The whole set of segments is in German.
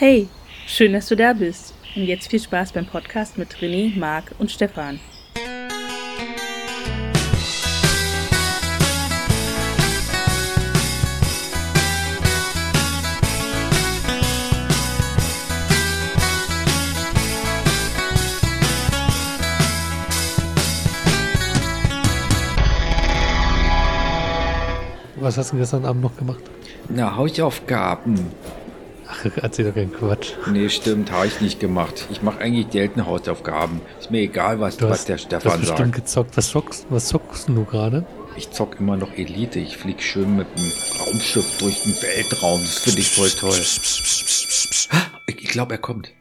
Hey, schön, dass du da bist. Und jetzt viel Spaß beim Podcast mit René, Marc und Stefan. Was hast du gestern Abend noch gemacht? Na, Hausaufgaben. Erzähl doch keinen Quatsch. Nee, stimmt, habe ich nicht gemacht. Ich mache eigentlich selten Hausaufgaben. Ist mir egal, was, Du was hast, der du hast Stefan bestimmt sagt. gezockt. Was zockst, was zockst du gerade? Ich zock immer noch Elite. Ich flieg schön mit dem Raumschiff durch den Weltraum. Das finde ich voll toll. Ich glaube, er kommt.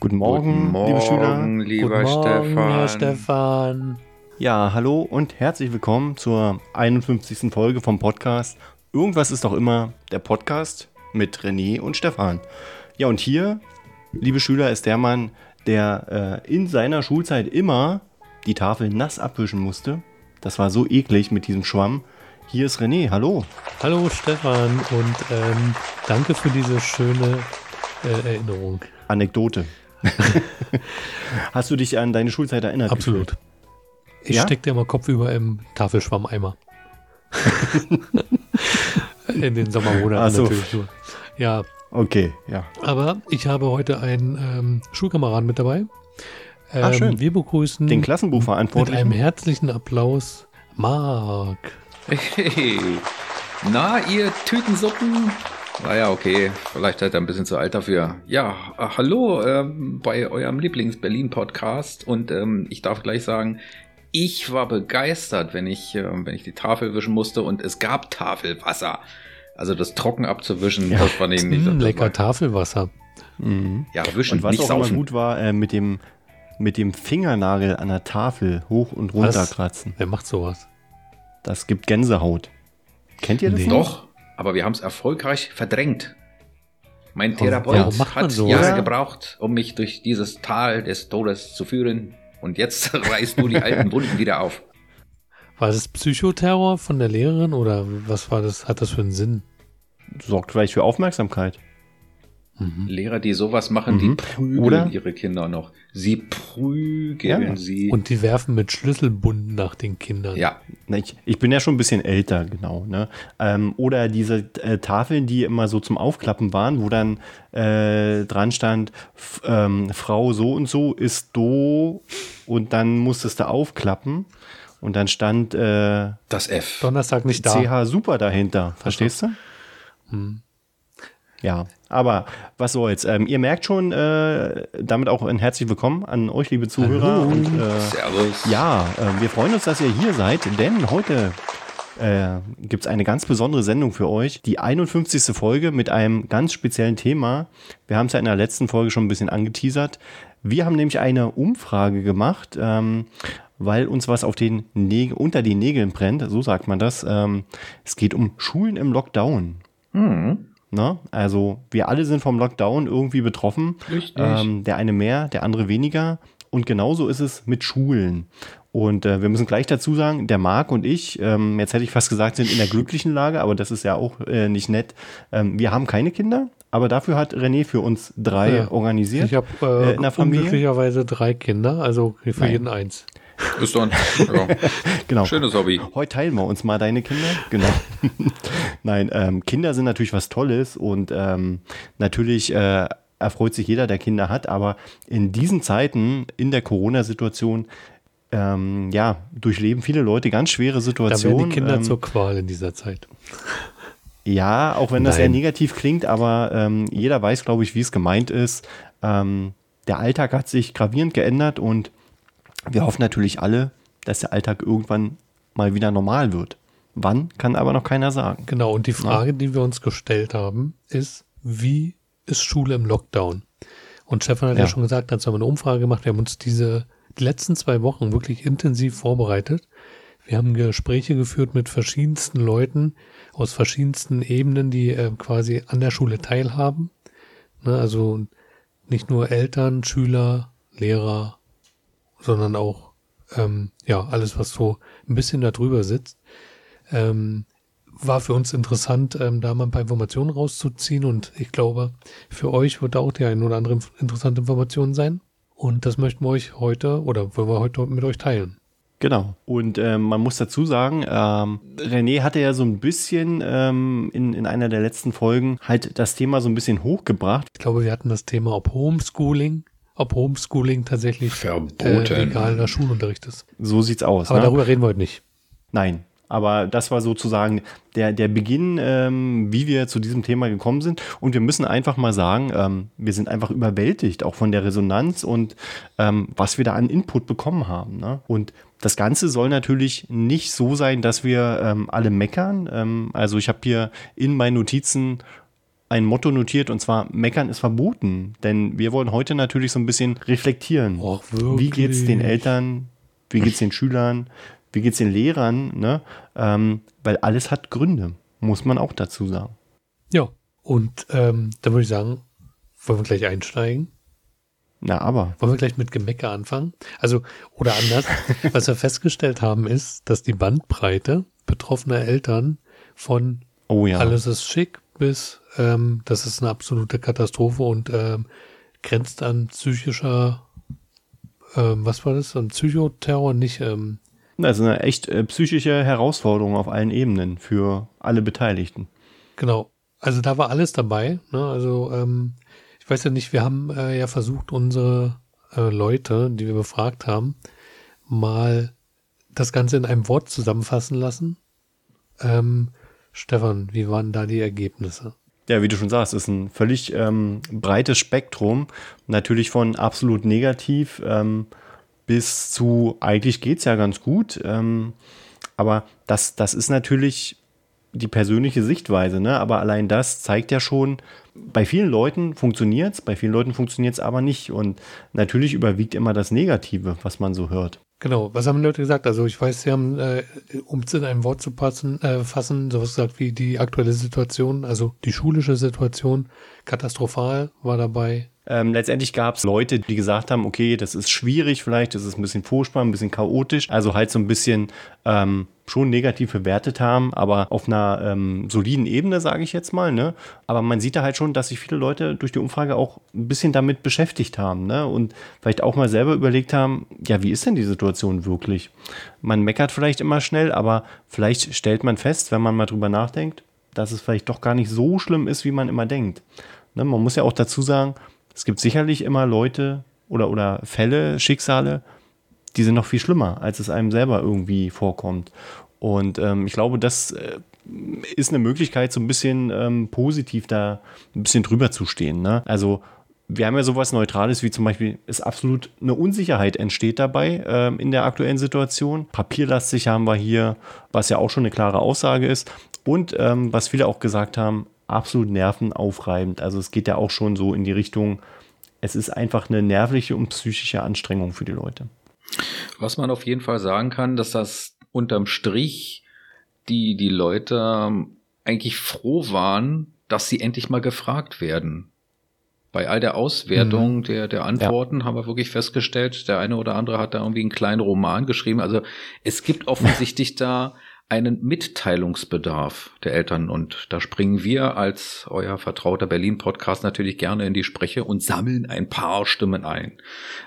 Guten Morgen, Guten liebe Schüler. Morgen, lieber Guten Morgen, Stefan. Herr Stefan. Ja, hallo und herzlich willkommen zur 51. Folge vom Podcast. Irgendwas ist doch immer der Podcast mit René und Stefan. Ja, und hier, liebe Schüler, ist der Mann, der äh, in seiner Schulzeit immer die Tafel nass abwischen musste. Das war so eklig mit diesem Schwamm. Hier ist René, hallo. Hallo Stefan und ähm, danke für diese schöne äh, Erinnerung. Anekdote. Hast du dich an deine Schulzeit erinnert? Absolut. Ich Ja? steckte immer kopfüber im Tafelschwammeimer. In den Sommermonaten so. natürlich nur. Ja, Okay, ja. aber ich habe heute einen ähm, Schulkameraden mit dabei. Ähm, Ah, schön. Wir begrüßen Den mit einem Klassenbuchverantwortlichen. herzlichen Applaus Marc. Hey. Na, ihr Tütensuppen? Naja, okay. Vielleicht seid ihr ein bisschen zu alt dafür. Ja, äh, hallo ähm, bei eurem Lieblings-Berlin-Podcast. Und ähm, ich darf gleich sagen, ich war begeistert, wenn ich, ähm, wenn ich die Tafel wischen musste und es gab Tafelwasser. Also das trocken abzuwischen, Ja. das fand ich nicht. Mm, lecker war- Tafelwasser. Mhm. Ja, wischen, Und was nicht auch immer saufen. gut war, äh, mit, dem, mit dem Fingernagel an der Tafel hoch und runter Was? kratzen. Wer macht sowas? Das gibt Gänsehaut. Kennt ihr das? Nee. Doch, aber wir haben es erfolgreich verdrängt. Mein Therapeut man hat sowas? Jahre Ja. gebraucht, um mich durch dieses Tal des Todes zu führen. Und jetzt reißt du die alten Wunden wieder auf. War das Psychoterror von der Lehrerin oder was war das? Hat das für einen Sinn? Sorgt vielleicht für Aufmerksamkeit. Mhm. Lehrer, die sowas machen, Mhm. die prügeln Oder? ihre Kinder noch. Sie prügeln Ja. sie. Und die werfen mit Schlüsselbunden nach den Kindern. ja, Ich, ich bin ja schon ein bisschen älter, genau. Ne? Ähm, oder diese äh, Tafeln, die immer so zum Aufklappen waren, wo dann äh, dran stand, ähm, Frau so und so ist do und dann musstest du aufklappen und dann stand äh, das F. Donnerstag nicht da. CH Super dahinter. Verstehst du? Hm. Ja, aber was soll's. Ähm, ihr merkt schon, äh, damit auch ein herzlich willkommen an euch, liebe Zuhörer. Und, äh, Servus. ja, äh, wir freuen uns, dass ihr hier seid, denn heute äh, gibt es eine ganz besondere Sendung für euch. Die 51. Folge mit einem ganz speziellen Thema. Wir haben es ja in der letzten Folge schon ein bisschen angeteasert. Wir haben nämlich eine Umfrage gemacht, ähm, weil uns was auf den unter den Nägeln brennt, so sagt man das. Ähm, es geht um Schulen im Lockdown. Hm, Ne? Also wir alle sind vom Lockdown irgendwie betroffen. Richtig. Ähm, der eine mehr, der andere weniger. Und genauso ist es mit Schulen. Und äh, wir müssen gleich dazu sagen, der Marc und ich, ähm, jetzt hätte ich fast gesagt, sind in der glücklichen Lage, aber das ist ja auch äh, nicht nett. Ähm, wir haben keine Kinder, aber dafür hat René für uns drei Ja. organisiert. Ich habe äh, Äh, in der Familie? unglücklicherweise drei Kinder, also für Nein. jeden eins. Ist doch ein ja, genau. schönes Hobby. Heute teilen wir uns mal deine Kinder. Genau. Nein, ähm, Kinder sind natürlich was Tolles und ähm, natürlich äh, erfreut sich jeder, der Kinder hat, aber in diesen Zeiten, in der Corona-Situation, ähm, ja, durchleben viele Leute ganz schwere Da werden Situationen. die Kinder ähm, zur Qual in dieser Zeit. ja, auch wenn das Nein. eher negativ klingt, aber ähm, jeder weiß, glaube ich, wie es gemeint ist. Ähm, der Alltag hat sich gravierend geändert und wir hoffen natürlich alle, dass der Alltag irgendwann mal wieder normal wird. Wann, kann aber noch keiner sagen. Genau, und die Frage, die wir uns gestellt haben, ist, wie ist Schule im Lockdown? Und Stefan hat ja, Ja. schon gesagt, dazu haben wir eine Umfrage gemacht. Wir haben uns diese die letzten zwei Wochen wirklich intensiv vorbereitet. Wir haben Gespräche geführt mit verschiedensten Leuten aus verschiedensten Ebenen, die äh, quasi an der Schule teilhaben. Ne, also nicht nur Eltern, Schüler, Lehrer, sondern auch ähm, ja alles, was so ein bisschen darüber sitzt. Ähm, war für uns interessant, ähm, da mal ein paar Informationen rauszuziehen und ich glaube, für euch wird da auch die ein oder andere interessante Information sein. Und das möchten wir euch heute oder wollen wir heute mit euch teilen. Genau. Und ähm, man muss dazu sagen, ähm, René hatte ja so ein bisschen ähm, in, in einer der letzten Folgen halt das Thema so ein bisschen hochgebracht. Ich glaube, wir hatten das Thema, ob Homeschooling, ob Homeschooling tatsächlich Verboten. äh, legaler Schulunterricht ist. So sieht's aus. Aber ne? darüber reden wir heute nicht. Nein. Aber das war sozusagen der, der Beginn, ähm, wie wir zu diesem Thema gekommen sind. Und wir müssen einfach mal sagen, ähm, wir sind einfach überwältigt, auch von der Resonanz und ähm, was wir da an Input bekommen haben. Ne? Und das Ganze soll natürlich nicht so sein, dass wir ähm, alle meckern. Ähm, also ich habe hier in meinen Notizen ein Motto notiert und zwar meckern ist verboten. Denn wir wollen heute natürlich so ein bisschen reflektieren. Och, wie geht's den? Eltern? Wie geht's den Schülern? Wie geht's den Lehrern? Ne? Ähm, weil alles hat Gründe, muss man auch dazu sagen. Ja. Und ähm, dann würde ich sagen, wollen wir gleich einsteigen? Na, aber. Wollen wir gleich mit Gemecker anfangen? Also, oder anders, was wir festgestellt haben, ist, dass die Bandbreite betroffener Eltern von Oh ja. alles ist schick bis ähm, das ist eine absolute Katastrophe und ähm, grenzt an psychischer, ähm, was war das? An Psychoterror, nicht, ähm, Also eine echt äh, psychische Herausforderung auf allen Ebenen für alle Beteiligten. Genau. Also da war alles dabei. Ne? Also ähm, ich weiß ja nicht, wir haben äh, ja versucht, unsere äh, Leute, die wir befragt haben, mal das Ganze in einem Wort zusammenfassen lassen. Ähm, Stefan, wie waren da die Ergebnisse? Ja, wie du schon sagst, ist ein völlig ähm, breites Spektrum. Natürlich von absolut negativ ähm, bis zu eigentlich geht's ja ganz gut. Ähm, aber das, das ist natürlich die persönliche Sichtweise, ne? Aber allein das zeigt ja schon, bei vielen Leuten funktioniert's, bei vielen Leuten funktioniert's aber nicht. Und natürlich überwiegt immer das Negative, was man so hört. Genau, was haben die Leute gesagt? Also ich weiß, sie haben, äh, um es in ein Wort zu passen, äh, fassen, sowas gesagt wie die aktuelle Situation, also die schulische Situation, katastrophal war dabei. Ähm, letztendlich gab es Leute, die gesagt haben, okay, das ist schwierig, vielleicht ist ein bisschen furchtbar, ein bisschen chaotisch, also halt so ein bisschen ähm, schon negativ bewertet haben, aber auf einer ähm, soliden Ebene, sage ich jetzt mal. Ne? Aber man sieht da halt schon, dass sich viele Leute durch die Umfrage auch ein bisschen damit beschäftigt haben ne? und vielleicht auch mal selber überlegt haben, ja, wie ist denn die Situation wirklich? Man meckert vielleicht immer schnell, aber vielleicht stellt man fest, wenn man mal drüber nachdenkt, dass es vielleicht doch gar nicht so schlimm ist, wie man immer denkt. Ne? Man muss ja auch dazu sagen, es gibt sicherlich immer Leute oder, oder Fälle, Schicksale, die sind noch viel schlimmer, als es einem selber irgendwie vorkommt. Und ähm, ich glaube, das äh, ist eine Möglichkeit, so ein bisschen ähm, positiv da ein bisschen drüber zu stehen. Ne? Also wir haben ja sowas Neutrales, wie zum Beispiel, ist absolut eine Unsicherheit entsteht dabei ähm, in der aktuellen Situation. Papierlastig haben wir hier, was ja auch schon eine klare Aussage ist. Und ähm, was viele auch gesagt haben, absolut nervenaufreibend. Also es geht ja auch schon so in die Richtung, es ist einfach eine nervliche und psychische Anstrengung für die Leute. Was man auf jeden Fall sagen kann, dass das unterm Strich die, die Leute eigentlich froh waren, dass sie endlich mal gefragt werden. Bei all der Auswertung Mhm. der, der Antworten haben wir wirklich festgestellt, der eine oder andere hat da irgendwie einen kleinen Roman geschrieben. Also es gibt offensichtlich da einen Mitteilungsbedarf der Eltern und da springen wir als euer vertrauter Berlin-Podcast natürlich gerne in die Spreche und sammeln ein paar Stimmen ein.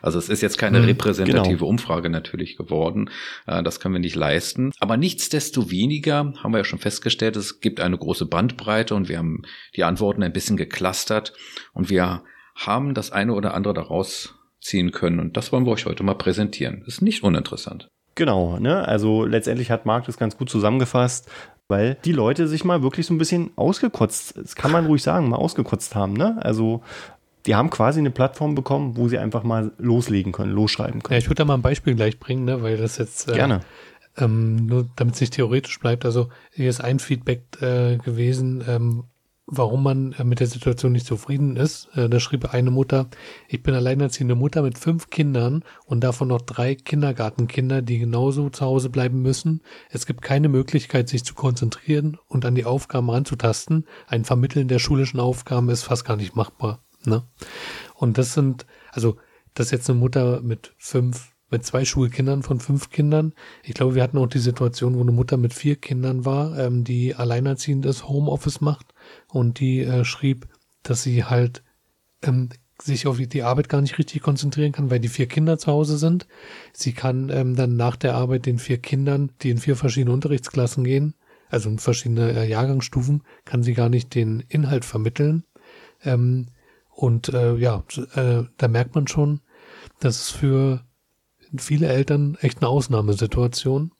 Also es ist jetzt keine Mhm, repräsentative genau. Umfrage natürlich geworden. Äh, Das können wir nicht leisten. Aber nichtsdestoweniger haben wir ja schon festgestellt, es gibt eine große Bandbreite und wir haben die Antworten ein bisschen geklustert und wir haben das eine oder andere daraus ziehen können. Und das wollen wir euch heute mal präsentieren. Das ist nicht uninteressant. Genau, ne? Also letztendlich hat Marc das ganz gut zusammengefasst, weil die Leute sich mal wirklich so ein bisschen ausgekotzt, das kann man ruhig sagen, mal ausgekotzt haben, ne? Also die haben quasi eine Plattform bekommen, wo sie einfach mal loslegen können, losschreiben Ja, können. ich würde da mal ein Beispiel gleich bringen, ne, weil das jetzt äh, Gerne. Ähm, nur damit es nicht theoretisch bleibt. Also hier ist ein Feedback äh, gewesen, ähm, warum man äh, mit der Situation nicht zufrieden ist. Äh, da schrieb eine Mutter, ich bin alleinerziehende Mutter mit fünf Kindern und davon noch drei Kindergartenkinder, die genauso zu Hause bleiben müssen. Es gibt keine Möglichkeit, sich zu konzentrieren und an die Aufgaben ranzutasten. Ein Vermitteln der schulischen Aufgaben ist fast gar nicht machbar. Ne? Und das sind, also das ist jetzt eine Mutter mit fünf mit zwei Schulkindern von fünf Kindern. Ich glaube, wir hatten auch die Situation, wo eine Mutter mit vier Kindern war, ähm, die alleinerziehend ist, Homeoffice macht und die äh, schrieb, dass sie halt ähm, sich auf die Arbeit gar nicht richtig konzentrieren kann, weil die vier Kinder zu Hause sind. Sie kann ähm, dann nach der Arbeit den vier Kindern, die in vier verschiedene Unterrichtsklassen gehen, also in verschiedene äh, Jahrgangsstufen, kann sie gar nicht den Inhalt vermitteln. Ähm, und äh, ja, äh, da merkt man schon, dass es für viele Eltern echt eine Ausnahmesituation.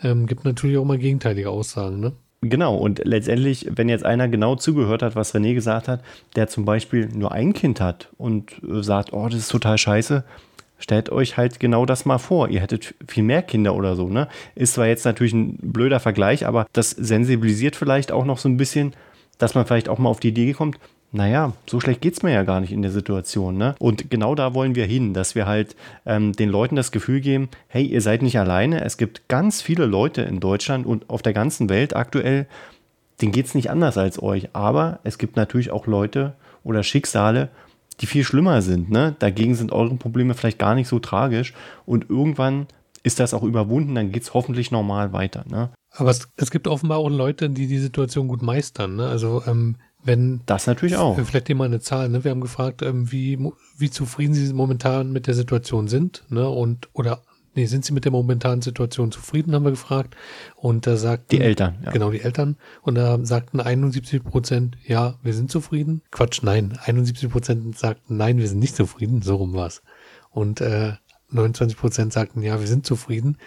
Ähm, gibt natürlich auch mal gegenteilige Aussagen, ne? Genau, und letztendlich, wenn jetzt einer genau zugehört hat, was René gesagt hat, der zum Beispiel nur ein Kind hat und sagt, oh, das ist total scheiße, stellt euch halt genau das mal vor. Ihr hättet viel mehr Kinder oder so, ne? Ist zwar jetzt natürlich ein blöder Vergleich, aber das sensibilisiert vielleicht auch noch so ein bisschen, dass man vielleicht auch mal auf die Idee kommt, naja, so schlecht geht es mir ja gar nicht in der Situation. Ne? Und genau da wollen wir hin, dass wir halt ähm, den Leuten das Gefühl geben, hey, ihr seid nicht alleine. Es gibt ganz viele Leute in Deutschland und auf der ganzen Welt aktuell, denen geht es nicht anders als euch. Aber es gibt natürlich auch Leute oder Schicksale, die viel schlimmer sind. Ne? Dagegen sind eure Probleme vielleicht gar nicht so tragisch. Und irgendwann ist das auch überwunden, dann geht es hoffentlich normal weiter. Ne? Aber es, es, gibt offenbar auch Leute, die die Situation gut meistern. Ne? Also ähm, wenn das natürlich auch. Vielleicht nehmen wir eine Zahl. Ne? Wir haben gefragt, ähm, wie, wie zufrieden Sie momentan mit der Situation sind, ne? Und oder nee, sind Sie mit der momentanen Situation zufrieden, haben wir gefragt. Und da sagten die Eltern, ja. genau die Eltern. Und da sagten 71 Prozent, ja, wir sind zufrieden. Quatsch, nein, 71 Prozent sagten, nein, wir sind nicht zufrieden. So rum war's. Und äh, 29 Prozent sagten, ja, wir sind zufrieden.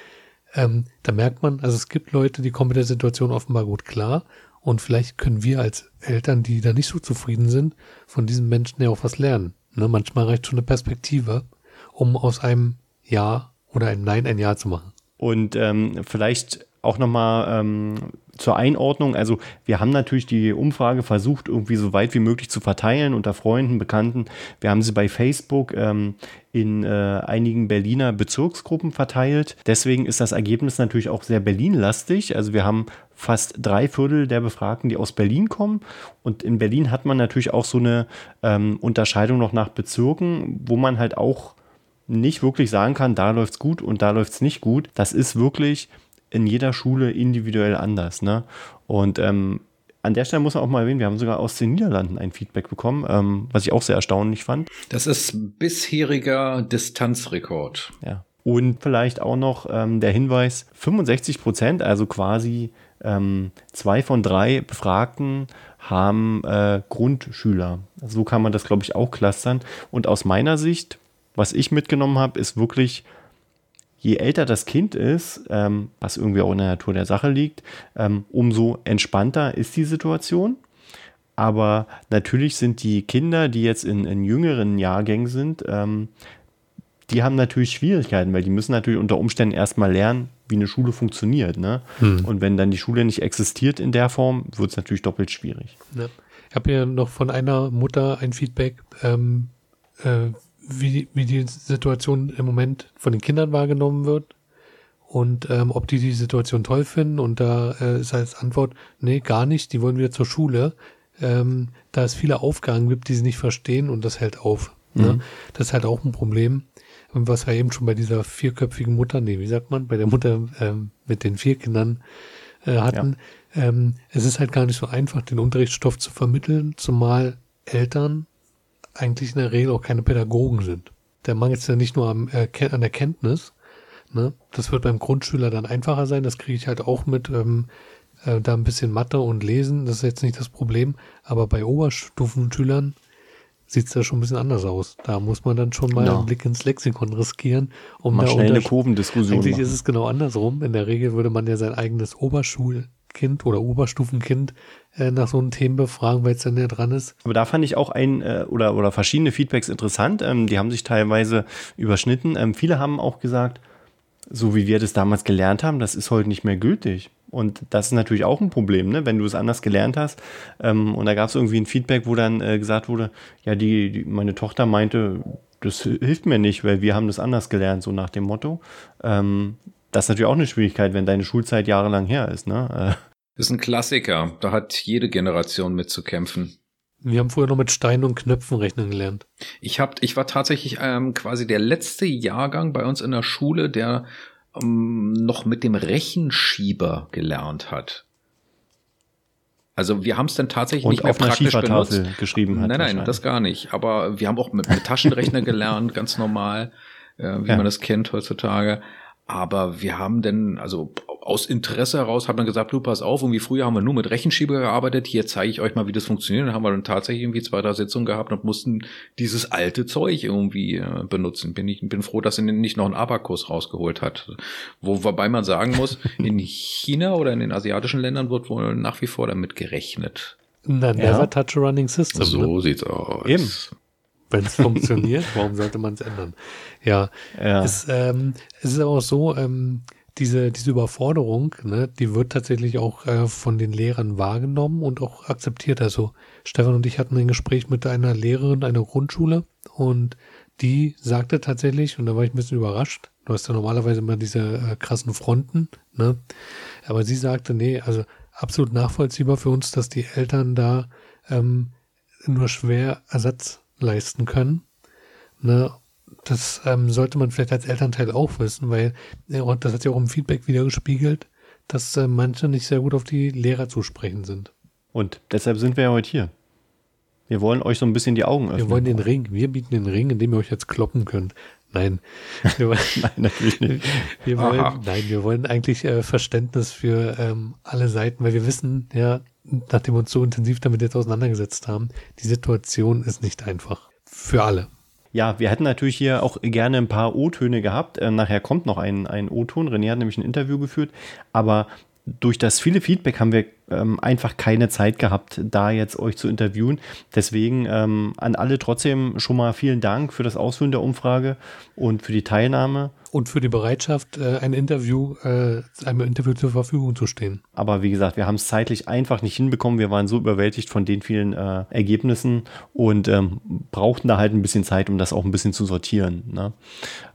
Ähm, da merkt man, also es gibt Leute, die kommen mit der Situation offenbar gut klar und vielleicht können wir als Eltern, die da nicht so zufrieden sind, von diesen Menschen ja auch was lernen. Ne? Manchmal reicht schon eine Perspektive, um aus einem Ja oder einem Nein ein Ja zu machen. Und ähm, vielleicht auch nochmal ähm, zur Einordnung. Also wir haben natürlich die Umfrage versucht, irgendwie so weit wie möglich zu verteilen unter Freunden, Bekannten. Wir haben sie bei Facebook ähm, in äh, einigen Berliner Bezirksgruppen verteilt. Deswegen ist das Ergebnis natürlich auch sehr Berlin-lastig. Also wir haben fast drei Viertel der Befragten, die aus Berlin kommen. Und in Berlin hat man natürlich auch so eine ähm, Unterscheidung noch nach Bezirken, wo man halt auch nicht wirklich sagen kann, da läuft es gut und da läuft es nicht gut. Das ist wirklich in jeder Schule individuell anders. Ne? Und ähm, an der Stelle muss man auch mal erwähnen, wir haben sogar aus den Niederlanden ein Feedback bekommen, ähm, was ich auch sehr erstaunlich fand. Das ist bisheriger Distanzrekord. Ja. Und vielleicht auch noch ähm, der Hinweis, 65 Prozent, also quasi ähm, zwei von drei Befragten haben äh, Grundschüler. So kann man das, glaube ich, auch clustern. Und aus meiner Sicht, was ich mitgenommen habe, ist wirklich, je älter das Kind ist, ähm, was irgendwie auch in der Natur der Sache liegt, ähm, umso entspannter ist die Situation. Aber natürlich sind die Kinder, die jetzt in, in jüngeren Jahrgängen sind, ähm, die haben natürlich Schwierigkeiten, weil die müssen natürlich unter Umständen erstmal lernen, wie eine Schule funktioniert. Ne? Hm. Und wenn dann die Schule nicht existiert in der Form, wird es natürlich doppelt schwierig. Ja. Ich habe hier noch von einer Mutter ein Feedback, ähm, äh, wie, wie die Situation im Moment von den Kindern wahrgenommen wird und ähm, ob die die Situation toll finden. Und da äh, ist als Antwort, nee, gar nicht, die wollen wieder zur Schule. Ähm, da es viele Aufgaben gibt, die sie nicht verstehen und das hält auf. Ne? Mhm. Ne? Das ist halt auch ein Problem. Und was wir eben schon bei dieser vierköpfigen Mutter, nee, wie sagt man, bei der Mutter ähm, mit den vier Kindern äh, hatten. Ja. Ähm, es ist halt gar nicht so einfach, den Unterrichtsstoff zu vermitteln, zumal Eltern eigentlich in der Regel auch keine Pädagogen sind. Der mangelt es ja nicht nur am, äh, an der Kenntnis. Ne? Das wird beim Grundschüler dann einfacher sein. Das kriege ich halt auch mit. Ähm, äh, da ein bisschen Mathe und Lesen, das ist jetzt nicht das Problem. Aber bei Oberstufenschülern sieht es da schon ein bisschen anders aus. Da muss man dann schon mal genau. einen Blick ins Lexikon riskieren, um mal schnell eine Kurvendiskussion Eigentlich machen. ist es genau andersrum. In der Regel würde man ja sein eigenes Oberschulkind oder Oberstufenkind äh, nach so einem Themen befragen, weil es dann ja dran ist. Aber da fand ich auch ein äh, oder, oder verschiedene Feedbacks interessant. Ähm, die haben sich teilweise überschnitten. Ähm, viele haben auch gesagt, so wie wir das damals gelernt haben, das ist heute nicht mehr gültig. Und das ist natürlich auch ein Problem, ne? wenn du es anders gelernt hast. Ähm, und da gab es irgendwie ein Feedback, wo dann äh, gesagt wurde, ja, die, die, meine Tochter meinte, das hilft mir nicht, weil wir haben das anders gelernt, so nach dem Motto. Ähm, das ist natürlich auch eine Schwierigkeit, wenn deine Schulzeit jahrelang her ist. Ne? Äh. Das ist ein Klassiker. Da hat jede Generation mit zu kämpfen. Wir haben früher noch mit Steinen und Knöpfen rechnen gelernt. Ich hab, ich war tatsächlich ähm, quasi der letzte Jahrgang bei uns in der Schule, der ähm, noch mit dem Rechenschieber gelernt hat. Also wir haben es dann tatsächlich Und nicht mehr auf einer praktisch Schiefertafel benutzt. geschrieben hat. Nein, nein, das gar nicht. Aber wir haben auch mit, mit Taschenrechner gelernt, ganz normal, äh, wie Ja. man das kennt heutzutage. Aber wir haben denn, also aus Interesse heraus hat man gesagt, du pass auf, irgendwie früher haben wir nur mit Rechenschieber gearbeitet, hier zeige ich euch mal, wie das funktioniert. Dann haben wir dann tatsächlich irgendwie zwei, drei Sitzungen gehabt und mussten dieses alte Zeug irgendwie äh, benutzen. Bin ich bin froh, dass er nicht noch einen Abakus rausgeholt hat. Wo, wobei man sagen muss, in China oder in den asiatischen Ländern wird wohl nach wie vor damit gerechnet. Na, never Ja. touch a running system. Ne? So sieht's aus. Eben. Wenn es funktioniert, warum sollte man es ändern? Ja, Ja. Es, ähm, es ist aber auch so, ähm, diese, diese Überforderung, ne, die wird tatsächlich auch äh, von den Lehrern wahrgenommen und auch akzeptiert. Also Stefan und ich hatten ein Gespräch mit einer Lehrerin einer Grundschule und die sagte tatsächlich, und da war ich ein bisschen überrascht, du hast ja normalerweise immer diese äh, krassen Fronten, ne? Aber sie sagte, nee, also absolut nachvollziehbar für uns, dass die Eltern da ähm, nur schwer Ersatz leisten können. Ne? Das ähm, sollte man vielleicht als Elternteil auch wissen, weil und das hat ja auch im Feedback wieder gespiegelt, dass äh, manche nicht sehr gut auf die Lehrer zu sprechen sind. Und deshalb sind wir ja heute hier. Wir wollen euch so ein bisschen die Augen öffnen. Wir wollen den Ring, wir bieten den Ring, in dem ihr euch jetzt kloppen könnt. Nein, wir wollen, Nein, natürlich nicht. wir wollen Aha. nein, wir wollen eigentlich äh, Verständnis für ähm, alle Seiten, weil wir wissen, ja, nachdem wir uns so intensiv damit jetzt auseinandergesetzt haben, die Situation ist nicht einfach. Für alle. Ja, wir hätten natürlich hier auch gerne ein paar O-Töne gehabt. Äh, nachher kommt noch ein, ein O-Ton. René hat nämlich ein Interview geführt. Aber durch das viele Feedback haben wir ähm, einfach keine Zeit gehabt, da jetzt euch zu interviewen. Deswegen ähm, an alle trotzdem schon mal vielen Dank für das Ausfüllen der Umfrage und für die Teilnahme. Und für die Bereitschaft, äh, ein Interview, äh, einem Interview zur Verfügung zu stehen. Aber wie gesagt, wir haben es zeitlich einfach nicht hinbekommen. Wir waren so überwältigt von den vielen äh, Ergebnissen und ähm, brauchten da halt ein bisschen Zeit, um das auch ein bisschen zu sortieren. Ne?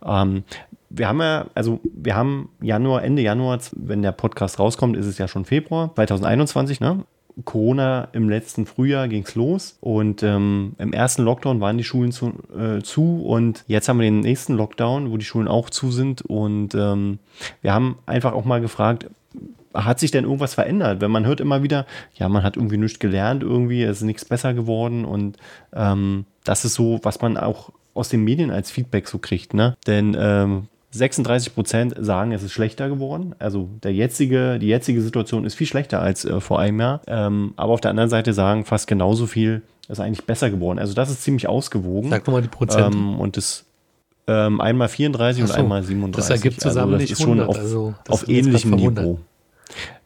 Ähm, wir haben ja, also wir haben Januar, Ende Januar, wenn der Podcast rauskommt, ist es ja schon Februar 2021, ne? Corona im letzten Frühjahr ging's los und ähm, im ersten Lockdown waren die Schulen zu, äh, zu und jetzt haben wir den nächsten Lockdown, wo die Schulen auch zu sind und ähm, wir haben einfach auch mal gefragt, hat sich denn irgendwas verändert? Wenn man hört immer wieder, ja, man hat irgendwie nichts gelernt, irgendwie es ist nichts besser geworden und ähm, das ist so, was man auch aus den Medien als Feedback so kriegt, ne? Denn ähm, 36 Prozent sagen, es ist schlechter geworden. Also der jetzige, die jetzige Situation ist viel schlechter als äh, vor einem Jahr. Ähm, aber auf der anderen Seite sagen fast genauso viel, es ist eigentlich besser geworden. Also das ist ziemlich ausgewogen. Sag nochmal die Prozent. Ähm, und das ähm, einmal 34 Ach so, und einmal 37. das ergibt zusammen das nicht ist schon 100, auf, also das auf ähnlichem. Niveau.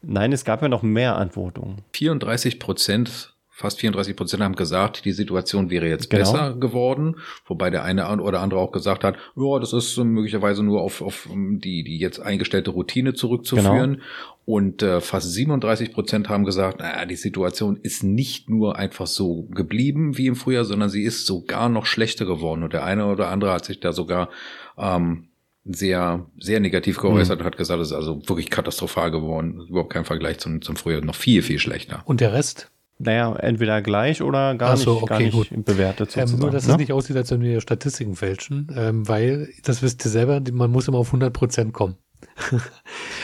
Nein, es gab ja noch mehr Antwortungen. 34 Prozent, fast 34 Prozent haben gesagt, die Situation wäre jetzt Genau. besser geworden, wobei der eine oder andere auch gesagt hat, ja, das ist äh, möglicherweise nur auf, auf ähm, die, die jetzt eingestellte Routine zurückzuführen. Und äh, fast 37 Prozent haben gesagt, naja, die Situation ist nicht nur einfach so geblieben wie im Frühjahr, sondern sie ist sogar noch schlechter geworden. Und der eine oder andere hat sich da sogar ähm, sehr, sehr negativ geäußert und hat gesagt, es ist also wirklich katastrophal geworden. Überhaupt kein Vergleich zum, zum Frühjahr, noch viel, viel schlechter. Und der Rest? Naja, entweder gleich oder gar so, nicht, gar okay, nicht gut. bewertet Ähm, sozusagen. nur, dass ne? es nicht aussieht, als wenn wir Statistiken fälschen, ähm, weil, das wisst ihr selber, man muss immer auf 100 Prozent kommen.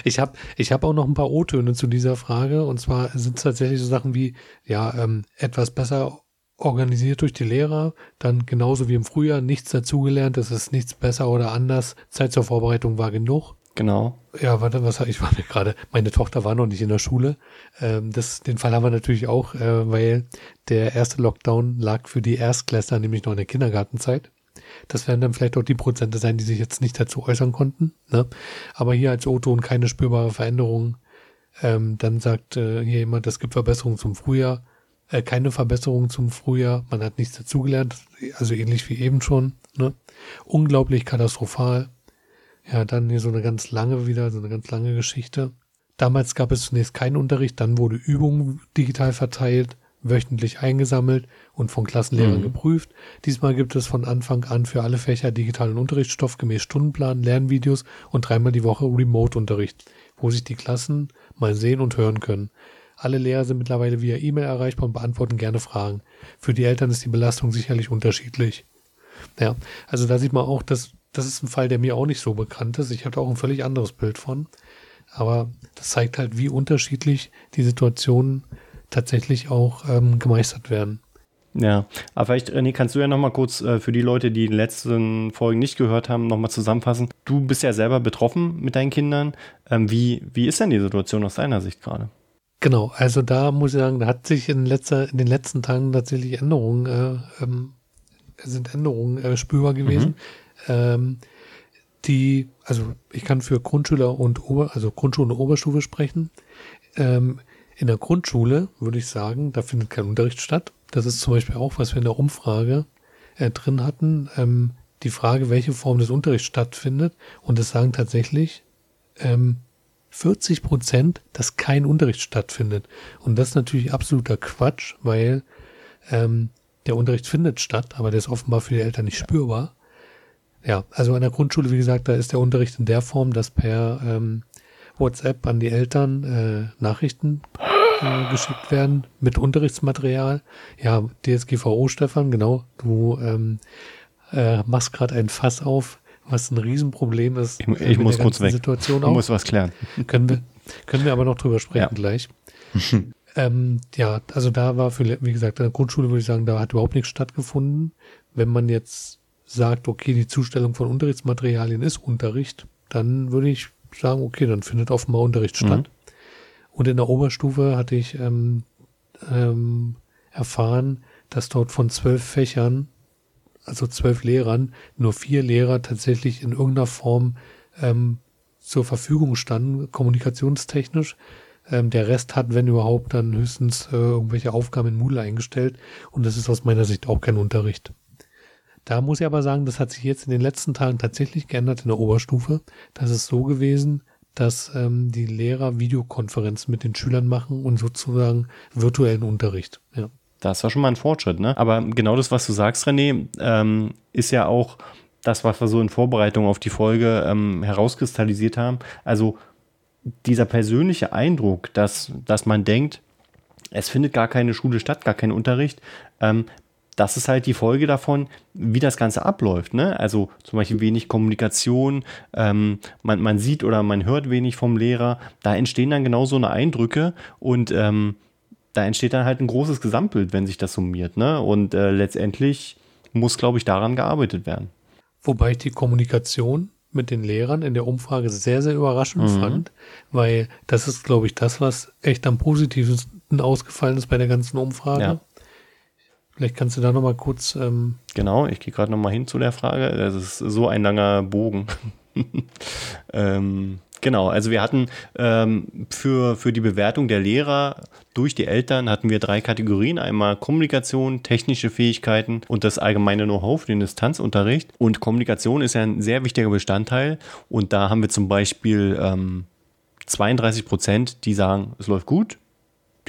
ich habe ich hab auch noch ein paar O-Töne zu dieser Frage und zwar sind es tatsächlich so Sachen wie, ja, ähm, etwas besser organisiert durch die Lehrer, dann genauso wie im Frühjahr nichts dazugelernt, es ist nichts besser oder anders, Zeit zur Vorbereitung war genug. Genau. Ja, warte, was ich war gerade. Meine Tochter war noch nicht in der Schule. Ähm, das, den Fall haben wir natürlich auch, äh, weil der erste Lockdown lag für die Erstklässler nämlich noch in der Kindergartenzeit. Das werden dann vielleicht auch die Prozente sein, die sich jetzt nicht dazu äußern konnten. Ne? Aber hier als O-Ton keine spürbare Veränderung. Ähm, dann sagt äh, hier jemand, es gibt Verbesserungen zum Frühjahr. Äh, keine Verbesserung zum Frühjahr. Man hat nichts dazugelernt. Also ähnlich wie eben schon. Ne? Unglaublich katastrophal. Ja, dann hier so eine ganz lange wieder, so eine ganz lange Geschichte. Damals gab es zunächst keinen Unterricht, dann wurde Übungen digital verteilt, wöchentlich eingesammelt und von Klassenlehrern Mhm. geprüft. Diesmal gibt es von Anfang an für alle Fächer digitalen Unterrichtsstoff gemäß Stundenplan, Lernvideos und dreimal die Woche Remote-Unterricht, wo sich die Klassen mal sehen und hören können. Alle Lehrer sind mittlerweile via E-Mail erreichbar und beantworten gerne Fragen. Für die Eltern ist die Belastung sicherlich unterschiedlich. Ja, also da sieht man auch, dass das ist ein Fall, der mir auch nicht so bekannt ist. Ich hatte auch ein völlig anderes Bild von. Aber das zeigt halt, wie unterschiedlich die Situationen tatsächlich auch ähm, gemeistert werden. Ja, aber vielleicht, René, kannst du ja nochmal kurz äh, für die Leute, die die letzten Folgen nicht gehört haben, nochmal zusammenfassen. Du bist ja selber betroffen mit deinen Kindern. Ähm, wie, wie ist denn die Situation aus deiner Sicht gerade? Genau, also da muss ich sagen, da hat sich in, letzter, in den letzten Tagen tatsächlich Änderungen, äh, ähm, sind Änderungen äh, spürbar gewesen. Mhm. Ähm, die, also ich kann für Grundschüler und Ober, also Grundschule und Oberstufe sprechen. Ähm, in der Grundschule würde ich sagen, da findet kein Unterricht statt. Das ist zum Beispiel auch, was wir in der Umfrage äh, drin hatten. Ähm, die Frage, welche Form des Unterrichts stattfindet. Und es sagen tatsächlich ähm, 40 Prozent, dass kein Unterricht stattfindet. Und das ist natürlich absoluter Quatsch, weil ähm, der Unterricht findet statt, aber der ist offenbar für die Eltern nicht spürbar. Ja, also an der Grundschule, wie gesagt, da ist der Unterricht in der Form, dass per ähm, WhatsApp an die Eltern äh, Nachrichten äh, geschickt werden mit Unterrichtsmaterial. Ja, DSGVO, Stefan, genau, du ähm, äh, machst gerade ein Fass auf, was ein Riesenproblem ist. Ich, ich muss kurz weg. Situation ich auch. muss was klären. Können wir, können wir aber noch drüber sprechen ja. gleich. ähm, ja, also da war für, wie gesagt, in der Grundschule würde ich sagen, da hat überhaupt nichts stattgefunden. Wenn man jetzt sagt, okay, die Zustellung von Unterrichtsmaterialien ist Unterricht, dann würde ich sagen, okay, dann findet offenbar Unterricht mhm. statt. Mhm. Und in der Oberstufe hatte ich ähm, ähm, erfahren, dass dort von zwölf Fächern, also zwölf Lehrern, nur vier Lehrer tatsächlich in irgendeiner Form ähm, zur Verfügung standen, kommunikationstechnisch. Ähm, der Rest hat, wenn überhaupt, dann höchstens äh, irgendwelche Aufgaben in Moodle eingestellt. Und das ist aus meiner Sicht auch kein Unterricht. Da muss ich aber sagen, das hat sich jetzt in den letzten Tagen tatsächlich geändert in der Oberstufe. Das ist so gewesen, dass ähm, die Lehrer Videokonferenzen mit den Schülern machen und sozusagen virtuellen Unterricht. Ja. Das war schon mal ein Fortschritt, ne? Aber genau das, was du sagst, René, ähm, ist ja auch das, was wir so in Vorbereitung auf die Folge ähm, herauskristallisiert haben. Also dieser persönliche Eindruck, dass, dass man denkt, es findet gar keine Schule statt, gar kein Unterricht, ähm, das ist halt die Folge davon, wie das Ganze abläuft. Ne? Also zum Beispiel wenig Kommunikation, ähm, man, man sieht oder man hört wenig vom Lehrer. Da entstehen dann genau so eine Eindrücke und ähm, da entsteht dann halt ein großes Gesamtbild, wenn sich das summiert. Ne? Und äh, letztendlich muss, glaube ich, daran gearbeitet werden. Wobei ich die Kommunikation mit den Lehrern in der Umfrage sehr, sehr überraschend mhm. fand, weil das ist, glaube ich, das, was echt am positivsten ausgefallen ist bei der ganzen Umfrage. Ja. Vielleicht kannst du da nochmal kurz. Ähm genau, ich gehe gerade nochmal hin zu der Frage. Das ist so ein langer Bogen. ähm, genau, also wir hatten ähm, für, für die Bewertung der Lehrer durch die Eltern hatten wir drei Kategorien. Einmal Kommunikation, technische Fähigkeiten und das allgemeine Know-how für den Distanzunterricht. Und Kommunikation ist ja ein sehr wichtiger Bestandteil. Und da haben wir zum Beispiel ähm, 32 Prozent, die sagen, es läuft gut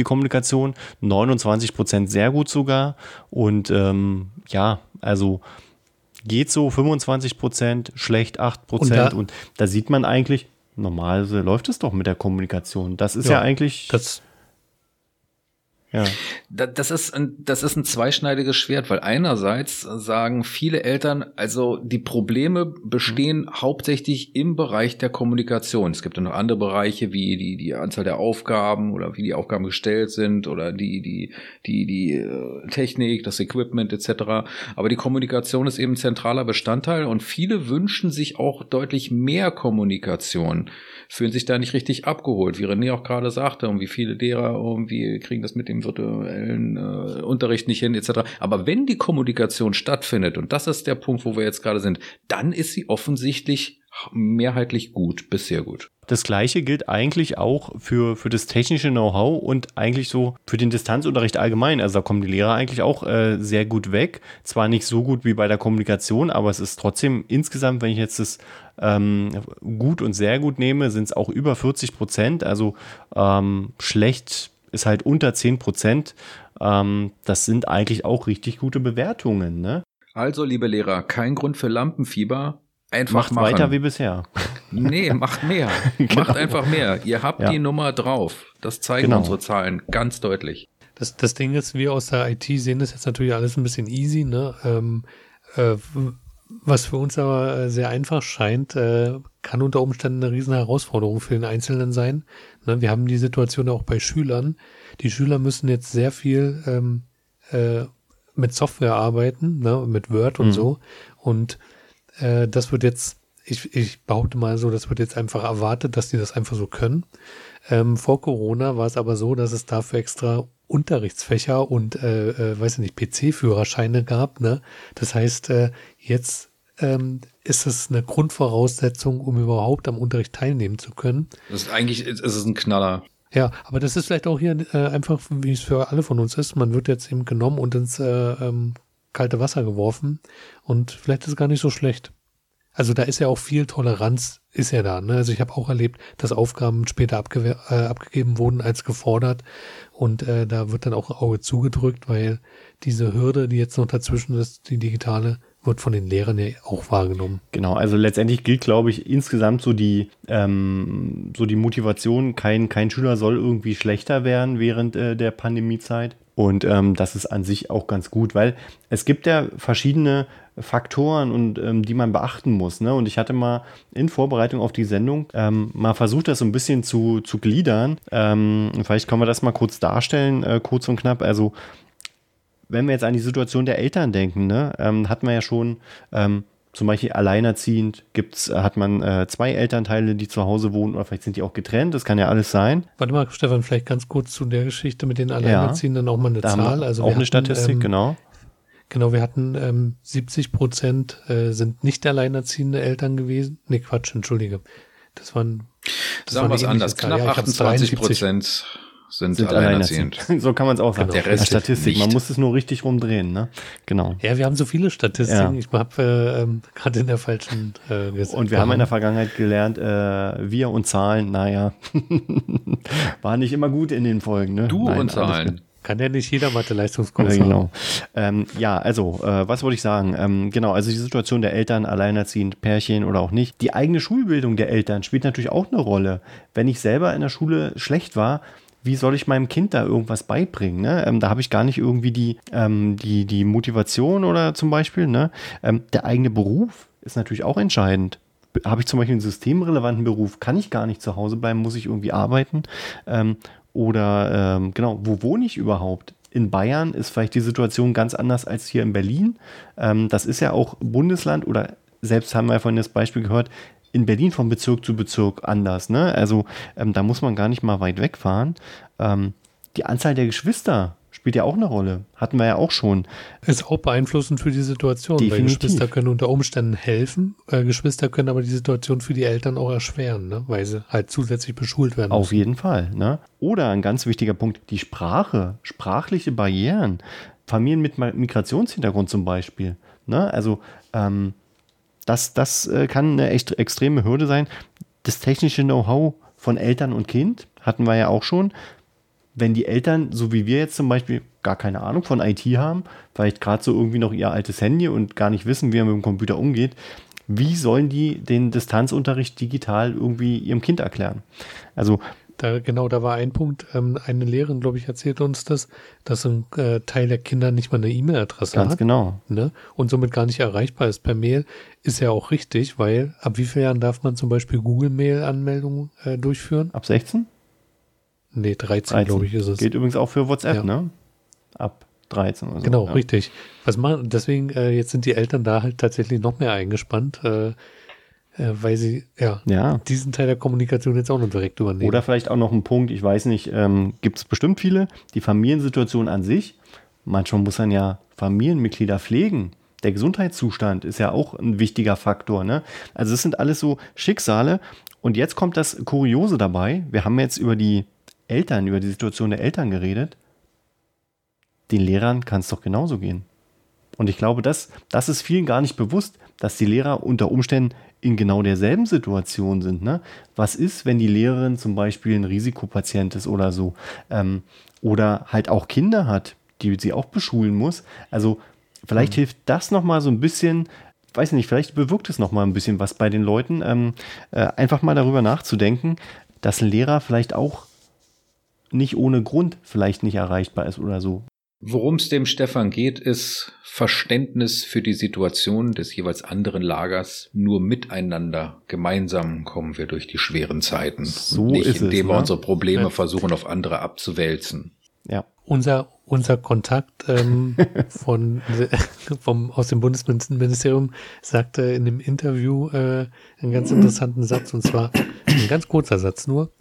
die Kommunikation. 29 Prozent sehr gut sogar. Und ähm, ja, also geht so 25 Prozent, schlecht 8 Prozent. Und, und, da sieht man eigentlich, normalerweise läuft es doch mit der Kommunikation. Das ist ja, ja eigentlich. Das, ja. Das ist, ein, das ist ein zweischneidiges Schwert, weil einerseits sagen viele Eltern, also die Probleme bestehen mhm. hauptsächlich im Bereich der Kommunikation. Es gibt ja noch andere Bereiche, wie die, die Anzahl der Aufgaben oder wie die Aufgaben gestellt sind oder die, die, die, die äh, Technik, das Equipment etc. Aber die Kommunikation ist eben ein zentraler Bestandteil und viele wünschen sich auch deutlich mehr Kommunikation fühlen sich da nicht richtig abgeholt, wie René auch gerade sagte, und wie viele Lehrer irgendwie kriegen das mit dem virtuellen äh, Unterricht nicht hin, etc. Aber wenn die Kommunikation stattfindet, und das ist der Punkt, wo wir jetzt gerade sind, dann ist sie offensichtlich mehrheitlich gut, bis sehr gut. Das gleiche gilt eigentlich auch für, für das technische Know-how und eigentlich so für den Distanzunterricht allgemein. Also da kommen die Lehrer eigentlich auch äh, sehr gut weg. Zwar nicht so gut wie bei der Kommunikation, aber es ist trotzdem insgesamt, wenn ich jetzt das ähm, gut und sehr gut nehme, sind es auch über 40 Prozent. Also ähm, schlecht ist halt unter 10 Prozent. Ähm, das sind eigentlich auch richtig gute Bewertungen. Ne? Also, liebe Lehrer, kein Grund für Lampenfieber Einfach Macht machen. weiter wie bisher. Nee, macht mehr. Macht einfach mehr. Ihr habt Ja. die Nummer drauf. Das zeigen Genau. unsere Zahlen ganz deutlich. Das, das Ding ist, wir aus der IT sehen das jetzt natürlich alles ein bisschen easy, ne? Ähm, äh, was für uns aber äh, sehr einfach scheint, äh, kann unter Umständen eine riesen Herausforderung für den Einzelnen sein. Ne? Wir haben die Situation auch bei Schülern. Die Schüler müssen jetzt sehr viel ähm, äh, mit Software arbeiten, ne? mit Word und Mhm. so. Und äh, das wird jetzt, ich, ich behaupte mal so, das wird jetzt einfach erwartet, dass die das einfach so können. Ähm, vor Corona war es aber so, dass es dafür extra Unterrichtsfächer und, äh, äh, weiß ich nicht, PC-Führerscheine gab. Ne? Das heißt, äh, jetzt ähm, ist es eine Grundvoraussetzung, um überhaupt am Unterricht teilnehmen zu können. Das ist eigentlich, es ist ein Knaller. Ja, aber das ist vielleicht auch hier äh, einfach, wie es für alle von uns ist. Man wird jetzt eben genommen und ins äh, ähm, kalte Wasser geworfen und vielleicht ist es gar nicht so schlecht. Also da ist ja auch viel Toleranz, ist ja da. Ne? Also ich habe auch erlebt, dass Aufgaben später abgewe- äh, abgegeben wurden als gefordert und äh, da wird dann auch ein Auge zugedrückt, weil diese Hürde, die jetzt noch dazwischen ist, die digitale, wird von den Lehrern ja auch wahrgenommen. Genau, also letztendlich gilt, glaube ich, insgesamt so die, ähm, so die Motivation, kein, kein Schüler soll irgendwie schlechter werden während äh, der Pandemiezeit. Und ähm, das ist an sich auch ganz gut, weil es gibt ja verschiedene Faktoren und ähm, die man beachten muss. Ne? Und ich hatte mal in Vorbereitung auf die Sendung ähm, mal versucht, das so ein bisschen zu, zu gliedern. Ähm, vielleicht können wir das mal kurz darstellen, äh, kurz und knapp. Also wenn wir jetzt an die Situation der Eltern denken, ne, ähm, hat man ja schon ähm, zum Beispiel alleinerziehend gibt's, äh, hat man äh, zwei Elternteile, die zu Hause wohnen, oder vielleicht sind die auch getrennt, das kann ja alles sein. Warte mal, Stefan, vielleicht ganz kurz zu der Geschichte mit den Alleinerziehenden auch mal eine Zahl. wir Also auch wir eine hatten, Statistik, ähm, genau. Genau, wir hatten ähm, 70 Prozent äh, sind nicht alleinerziehende Eltern gewesen. Nee, Quatsch, entschuldige. Das waren das Sagen war wir es anders. Knapp Ja, ich hab's 28 73. Prozent sind, Sind alleinerziehend. alleinerziehend. so kann man es auch sagen. Der Rest Ja, Statistik, man nicht. muss es nur richtig rumdrehen, ne? Genau. Ja, wir haben so viele Statistiken. Ja. Ich habe äh, ähm, gerade in der falschen äh, gesagt. Und wir haben in der Vergangenheit gelernt, äh, wir und Zahlen, naja, war nicht immer gut in den Folgen, ne? Du Nein, und Zahlen. Kann ja nicht jeder Mathe-Leistungskurs Ja, haben. genau. Ähm, ja, also, äh, was wollte ich sagen? Ähm, genau, also die Situation der Eltern, alleinerziehend, Pärchen oder auch nicht. Die eigene Schulbildung der Eltern spielt natürlich auch eine Rolle. Wenn ich selber in der Schule schlecht war, wie soll ich meinem Kind da irgendwas beibringen? Ne? Ähm, da habe ich gar nicht irgendwie die, ähm, die, die Motivation oder zum Beispiel. Ne? Ähm, der eigene Beruf ist natürlich auch entscheidend. Habe ich zum Beispiel einen systemrelevanten Beruf, kann ich gar nicht zu Hause bleiben, muss ich irgendwie arbeiten. Ähm, oder ähm, genau, wo wohne ich überhaupt? In Bayern ist vielleicht die Situation ganz anders als hier in Berlin. Ähm, das ist ja auch Bundesland oder selbst haben wir vorhin das Beispiel gehört, in Berlin von Bezirk zu Bezirk anders. Ne? Also ähm, da muss man gar nicht mal weit wegfahren. Ähm, die Anzahl der Geschwister spielt ja auch eine Rolle. Hatten wir ja auch schon. Ist auch beeinflussend für die Situation, weil Definitiv. Geschwister können unter Umständen helfen. Äh, Geschwister können aber die Situation für die Eltern auch erschweren, ne? weil sie halt zusätzlich beschult werden. Auf müssen. jeden Fall. Ne? Oder ein ganz wichtiger Punkt, die Sprache, sprachliche Barrieren. Familien mit Migrationshintergrund zum Beispiel. Ne? Also ähm, das, das äh, kann eine echt extreme Hürde sein. Das technische Know-how von Eltern und Kind hatten wir ja auch schon. Wenn die Eltern, so wie wir jetzt zum Beispiel, gar keine Ahnung von IT haben, vielleicht gerade so irgendwie noch ihr altes Handy und gar nicht wissen, wie man mit dem Computer umgeht, wie sollen die den Distanzunterricht digital irgendwie ihrem Kind erklären? Also Da, genau, da war ein Punkt. Ähm, eine Lehrerin, glaube ich, erzählte uns das, dass ein äh, Teil der Kinder nicht mal eine E-Mail-Adresse ganz hat. genau. Ne? Und somit gar nicht erreichbar ist per Mail, ist ja auch richtig, weil ab wie vielen Jahren darf man zum Beispiel Google-Mail-Anmeldungen äh, durchführen? Ab 16? Nee, 13, 13. glaube ich, ist es. Geht übrigens auch für WhatsApp, Ja. ne? Ab 13 oder so. Genau, ja. richtig. Was machen, deswegen, äh, jetzt sind die Eltern da halt tatsächlich noch mehr eingespannt, äh, äh, weil sie, ja, Ja. diesen Teil der Kommunikation jetzt auch noch direkt übernehmen. Oder vielleicht auch noch ein Punkt, ich weiß nicht, ähm, gibt es bestimmt viele, die Familiensituation an sich. Manchmal muss man ja Familienmitglieder pflegen. Der Gesundheitszustand ist ja auch ein wichtiger Faktor. Ne? Also es sind alles so Schicksale. Und jetzt kommt das Kuriose dabei. Wir haben jetzt über die Eltern, über die Situation der Eltern geredet. Den Lehrern kann es doch genauso gehen. Und ich glaube, das, das ist vielen gar nicht bewusst, dass die Lehrer unter Umständen in genau derselben Situation sind. Ne? Was ist, wenn die Lehrerin zum Beispiel ein Risikopatient ist oder so? Ähm, oder halt auch Kinder hat, die sie auch beschulen muss. Also vielleicht hilft das nochmal so ein bisschen weiß nicht, vielleicht bewirkt es noch mal ein bisschen was bei den Leuten, ähm, äh, einfach mal darüber nachzudenken, dass ein Lehrer vielleicht auch nicht ohne Grund vielleicht nicht erreichbar ist oder so. Worum es dem Stefan geht, ist Verständnis für die Situation des jeweils anderen Lagers. Nur miteinander, gemeinsam kommen wir durch die schweren Zeiten. So nicht ist indem es, wir ne? unsere Probleme Ja. versuchen auf andere abzuwälzen. Ja. Unser, unser Kontakt ähm, von, vom, aus dem Bundesministerium sagte in dem Interview äh, einen ganz interessanten Satz, und zwar ein ganz kurzer Satz nur.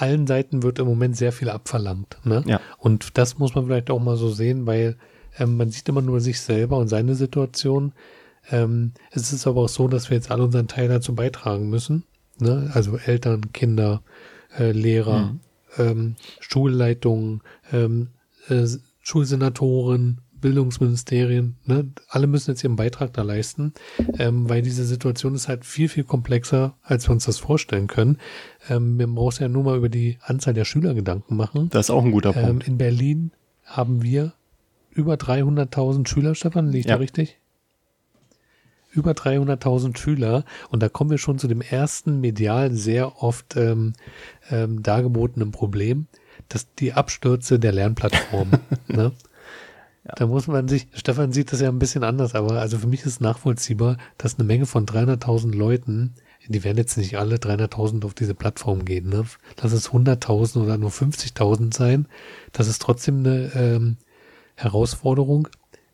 Allen Seiten wird im Moment sehr viel abverlangt. Ne? Ja. Und das muss man vielleicht auch mal so sehen, weil ähm, man sieht immer nur sich selber und seine Situation. Ähm, es ist aber auch so, dass wir jetzt alle unseren Teil dazu beitragen müssen. Ne? Also Eltern, Kinder, äh, Lehrer, ähm, Schulleitungen, ähm, äh, Schulsenatoren, Bildungsministerien, ne? alle müssen jetzt ihren Beitrag da leisten, ähm, weil diese Situation ist halt viel, viel komplexer, als wir uns das vorstellen können. Ähm, wir brauchen ja nur mal über die Anzahl der Schüler Gedanken machen. Das ist auch ein guter Ähm, Punkt. in Berlin haben wir über 300.000 Schüler, Stefan, liegt Ja. da richtig? Über 300.000 Schüler und da kommen wir schon zu dem ersten medial sehr oft ähm, ähm, dargebotenen Problem, dass die Abstürze der Lernplattform. ne? Da muss man sich, Stefan sieht das ja ein bisschen anders, aber also für mich ist nachvollziehbar, dass eine Menge von 300.000 Leuten, die werden jetzt nicht alle 300.000 auf diese Plattform gehen, ne? Lass es 100.000 oder nur 50.000 sein. Das ist trotzdem eine ähm, Herausforderung.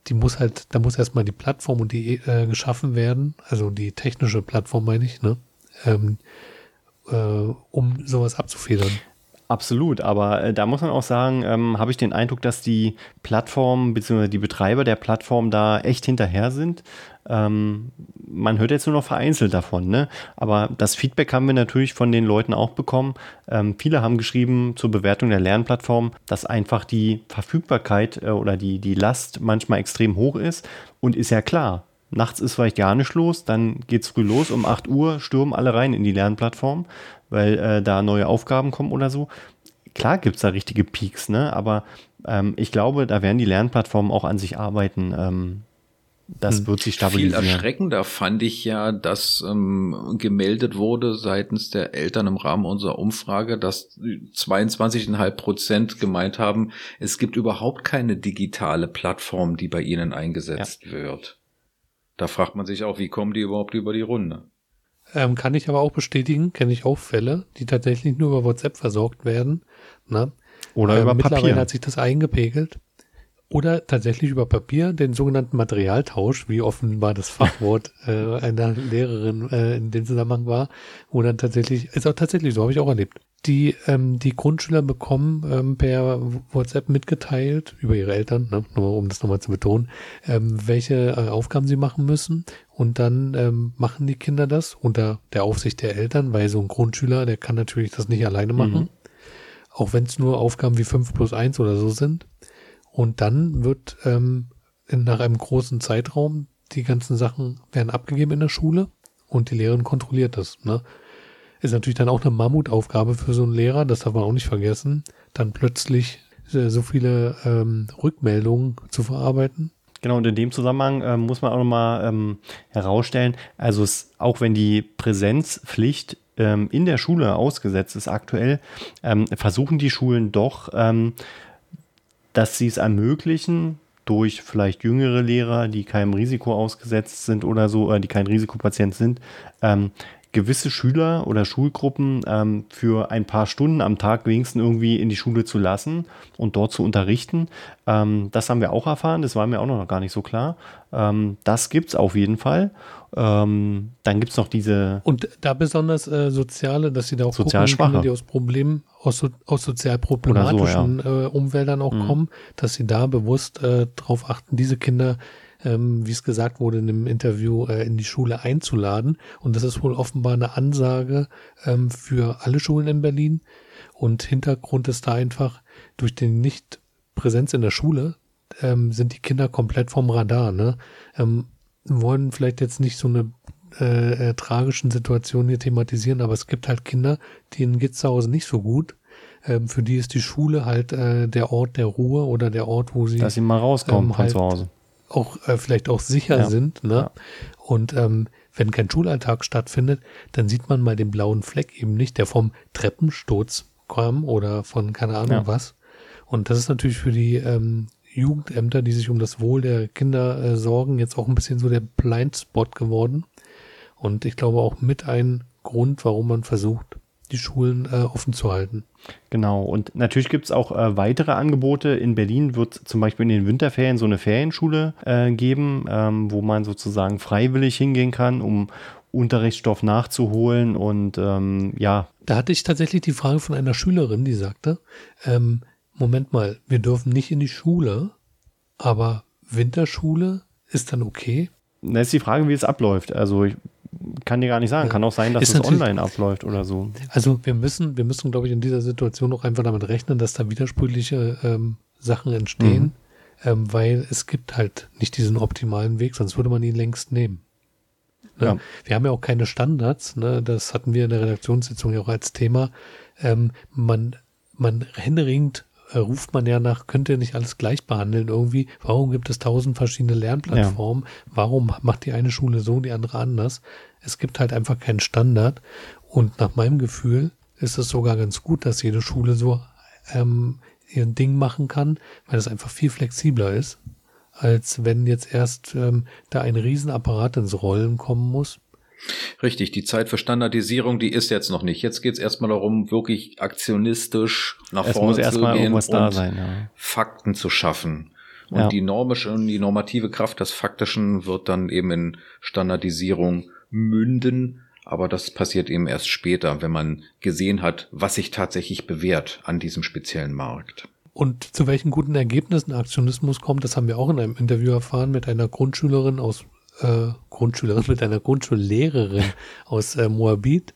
Die muss halt, da muss erstmal die Plattform und die äh, geschaffen werden, also die technische Plattform meine ich, ne? Ähm, äh, um sowas abzufedern. Absolut, aber äh, da muss man auch sagen, ähm, habe ich den Eindruck, dass die Plattformen bzw. die Betreiber der Plattform da echt hinterher sind. Ähm, man hört jetzt nur noch vereinzelt davon, ne? Aber das Feedback haben wir natürlich von den Leuten auch bekommen. Ähm, viele haben geschrieben zur Bewertung der Lernplattform, dass einfach die Verfügbarkeit äh, oder die, die Last manchmal extrem hoch ist. Und ist ja klar, nachts ist vielleicht gar nicht los, dann geht's früh los, um 8 Uhr stürmen alle rein in die Lernplattform, weil äh, da neue Aufgaben kommen oder so. Klar gibt's da richtige Peaks, ne? aber ähm, ich glaube, da werden die Lernplattformen auch an sich arbeiten. Ähm, das Hm. wird sich Viel stabilisieren. erschreckender fand ich ja, dass ähm, gemeldet wurde seitens der Eltern im Rahmen unserer Umfrage, dass 22,5 Prozent gemeint haben, es gibt überhaupt keine digitale Plattform, die bei ihnen eingesetzt wird. Da fragt man sich auch, wie kommen die überhaupt über die Runde? Ähm, kann ich aber auch bestätigen, kenne ich auch Fälle, die tatsächlich nur über WhatsApp versorgt werden. Ne? Oder Ähm, über Mittlerweile Papier. hat sich das eingepegelt. Oder tatsächlich über Papier, den sogenannten Materialtausch, wie offenbar das Fachwort äh, einer Lehrerin äh, in dem Zusammenhang war, wo dann tatsächlich, ist auch tatsächlich so, habe ich auch erlebt. Die, ähm, die Grundschüler bekommen ähm, per WhatsApp mitgeteilt, über ihre Eltern, ne, nur um das nochmal zu betonen, ähm, welche äh, Aufgaben sie machen müssen. Und dann ähm, machen die Kinder das unter der Aufsicht der Eltern, weil so ein Grundschüler, der kann natürlich das nicht alleine machen. Mhm. Auch wenn es nur Aufgaben wie 5 plus 1 oder so sind. Und dann wird ähm, in, nach einem großen Zeitraum die ganzen Sachen werden abgegeben in der Schule und die Lehrerin kontrolliert das. Ne? Ist natürlich dann auch eine Mammutaufgabe für so einen Lehrer, das darf man auch nicht vergessen, dann plötzlich äh, so viele ähm, Rückmeldungen zu verarbeiten. Genau, und in dem Zusammenhang ähm, muss man auch nochmal ähm, herausstellen, also es, auch wenn die Präsenzpflicht ähm, in der Schule ausgesetzt ist aktuell, ähm, versuchen die Schulen doch, ähm, dass sie es ermöglichen, durch vielleicht jüngere Lehrer, die keinem Risiko ausgesetzt sind oder so, äh, die kein Risikopatient sind, ähm, gewisse Schüler oder Schulgruppen ähm, für ein paar Stunden am Tag wenigstens irgendwie in die Schule zu lassen und dort zu unterrichten. Ähm, das haben wir auch erfahren, das war mir auch noch gar nicht so klar. Ähm, das gibt's auf jeden Fall. Ähm, dann gibt's noch diese Und da besonders äh, Soziale, dass sie da auch Sozial gucken, Kinder, die aus Problemen, aus, so, aus sozial problematischen äh, Umfeldern auch Mhm. kommen, dass sie da bewusst äh, darauf achten, diese Kinder, ähm, wie es gesagt wurde in dem Interview, äh, in die Schule einzuladen. Und das ist wohl offenbar eine Ansage ähm, für alle Schulen in Berlin. Und Hintergrund ist da einfach, durch den Nicht-Präsenz in der Schule ähm, sind die Kinder komplett vom Radar. Ne? Ähm, wollen vielleicht jetzt nicht so eine äh, äh, tragischen Situationen hier thematisieren, aber es gibt halt Kinder, denen geht's zu Hause nicht so gut. Ähm, für die ist die Schule halt äh, der Ort der Ruhe oder der Ort, wo sie dass sie mal rauskommen Ähm, von halt zu Hause. Auch äh, vielleicht auch sicher Ja. sind. Ne? Ja. Und ähm, wenn kein Schulalltag stattfindet, dann sieht man mal den blauen Fleck eben nicht, der vom Treppensturz kam oder von keine Ahnung ja. was. Und das ist natürlich für die ähm, Jugendämter, die sich um das Wohl der Kinder äh, sorgen, jetzt auch ein bisschen so der Blindspot geworden. Und ich glaube auch mit ein Grund, warum man versucht, die Schulen äh, offen zu halten. Genau, und natürlich gibt es auch äh, weitere Angebote. In Berlin wird zum Beispiel in den Winterferien so eine Ferienschule äh, geben, ähm, wo man sozusagen freiwillig hingehen kann, um Unterrichtsstoff nachzuholen und ähm, ja. Da hatte ich tatsächlich die Frage von einer Schülerin, die sagte, ähm, Moment mal, wir dürfen nicht in die Schule, aber Winterschule ist dann okay? Da ist die Frage, wie es abläuft. Also ich kann dir gar nicht sagen. Kann auch sein, dass ist es online abläuft oder so. Also wir müssen, wir müssen, glaube ich, in dieser Situation auch einfach damit rechnen, dass da widersprüchliche ähm, Sachen entstehen, mhm. ähm, weil es gibt halt nicht diesen optimalen Weg, sonst würde man ihn längst nehmen. Ne? Ja. Wir haben ja auch keine Standards, ne? das hatten wir in der Redaktionssitzung ja auch als Thema. Ähm, man, man händeringend äh, ruft man ja nach, könnt ihr nicht alles gleich behandeln irgendwie? Warum gibt es tausend verschiedene Lernplattformen? Ja. Warum macht die eine Schule so, die andere anders? Es gibt halt einfach keinen Standard. Und nach meinem Gefühl ist es sogar ganz gut, dass jede Schule so ähm, ihr Ding machen kann, weil es einfach viel flexibler ist, als wenn jetzt erst ähm, da ein Riesenapparat ins Rollen kommen muss. Richtig, die Zeit für Standardisierung, die ist jetzt noch nicht. Jetzt geht es erstmal darum, wirklich aktionistisch nach es vorne zu gehen und sein, ja. Fakten zu schaffen. Und ja. die normische und die normative Kraft des Faktischen wird dann eben in Standardisierung münden. Aber das passiert eben erst später, wenn man gesehen hat, was sich tatsächlich bewährt an diesem speziellen Markt. Und zu welchen guten Ergebnissen Aktionismus kommt, das haben wir auch in einem Interview erfahren mit einer Grundschülerin aus äh, Grundschülerin, mit einer Grundschullehrerin aus äh, Moabit,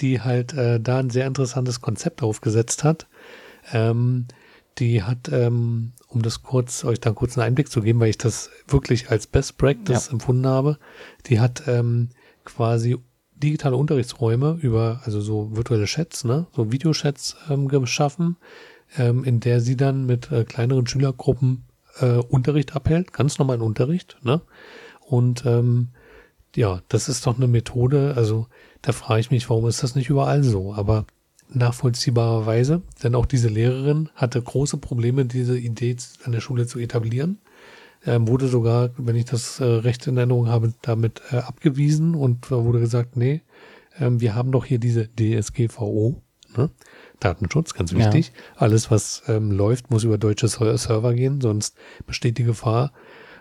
die halt äh, da ein sehr interessantes Konzept aufgesetzt hat. Ähm, die hat, ähm, um das kurz, euch da kurz einen Einblick zu geben, weil ich das wirklich als Best Practice ja. empfunden habe, die hat ähm, quasi digitale Unterrichtsräume über, also so virtuelle Chats, ne, so Videochats ähm, geschaffen, ähm, in der sie dann mit äh, kleineren Schülergruppen äh, Unterricht abhält, ganz normalen Unterricht, ne, und ähm, ja, das ist doch eine Methode, also da frage ich mich, warum ist das nicht überall so? Aber nachvollziehbarerweise, denn auch diese Lehrerin hatte große Probleme, diese Idee an der Schule zu etablieren. Ähm, wurde sogar, wenn ich das äh, recht in Erinnerung habe, damit äh, abgewiesen und wurde gesagt, nee, ähm, wir haben doch hier diese DSGVO, ne? Datenschutz, ganz wichtig. Ja. Alles, was ähm, läuft, muss über deutsche Server gehen, sonst besteht die Gefahr,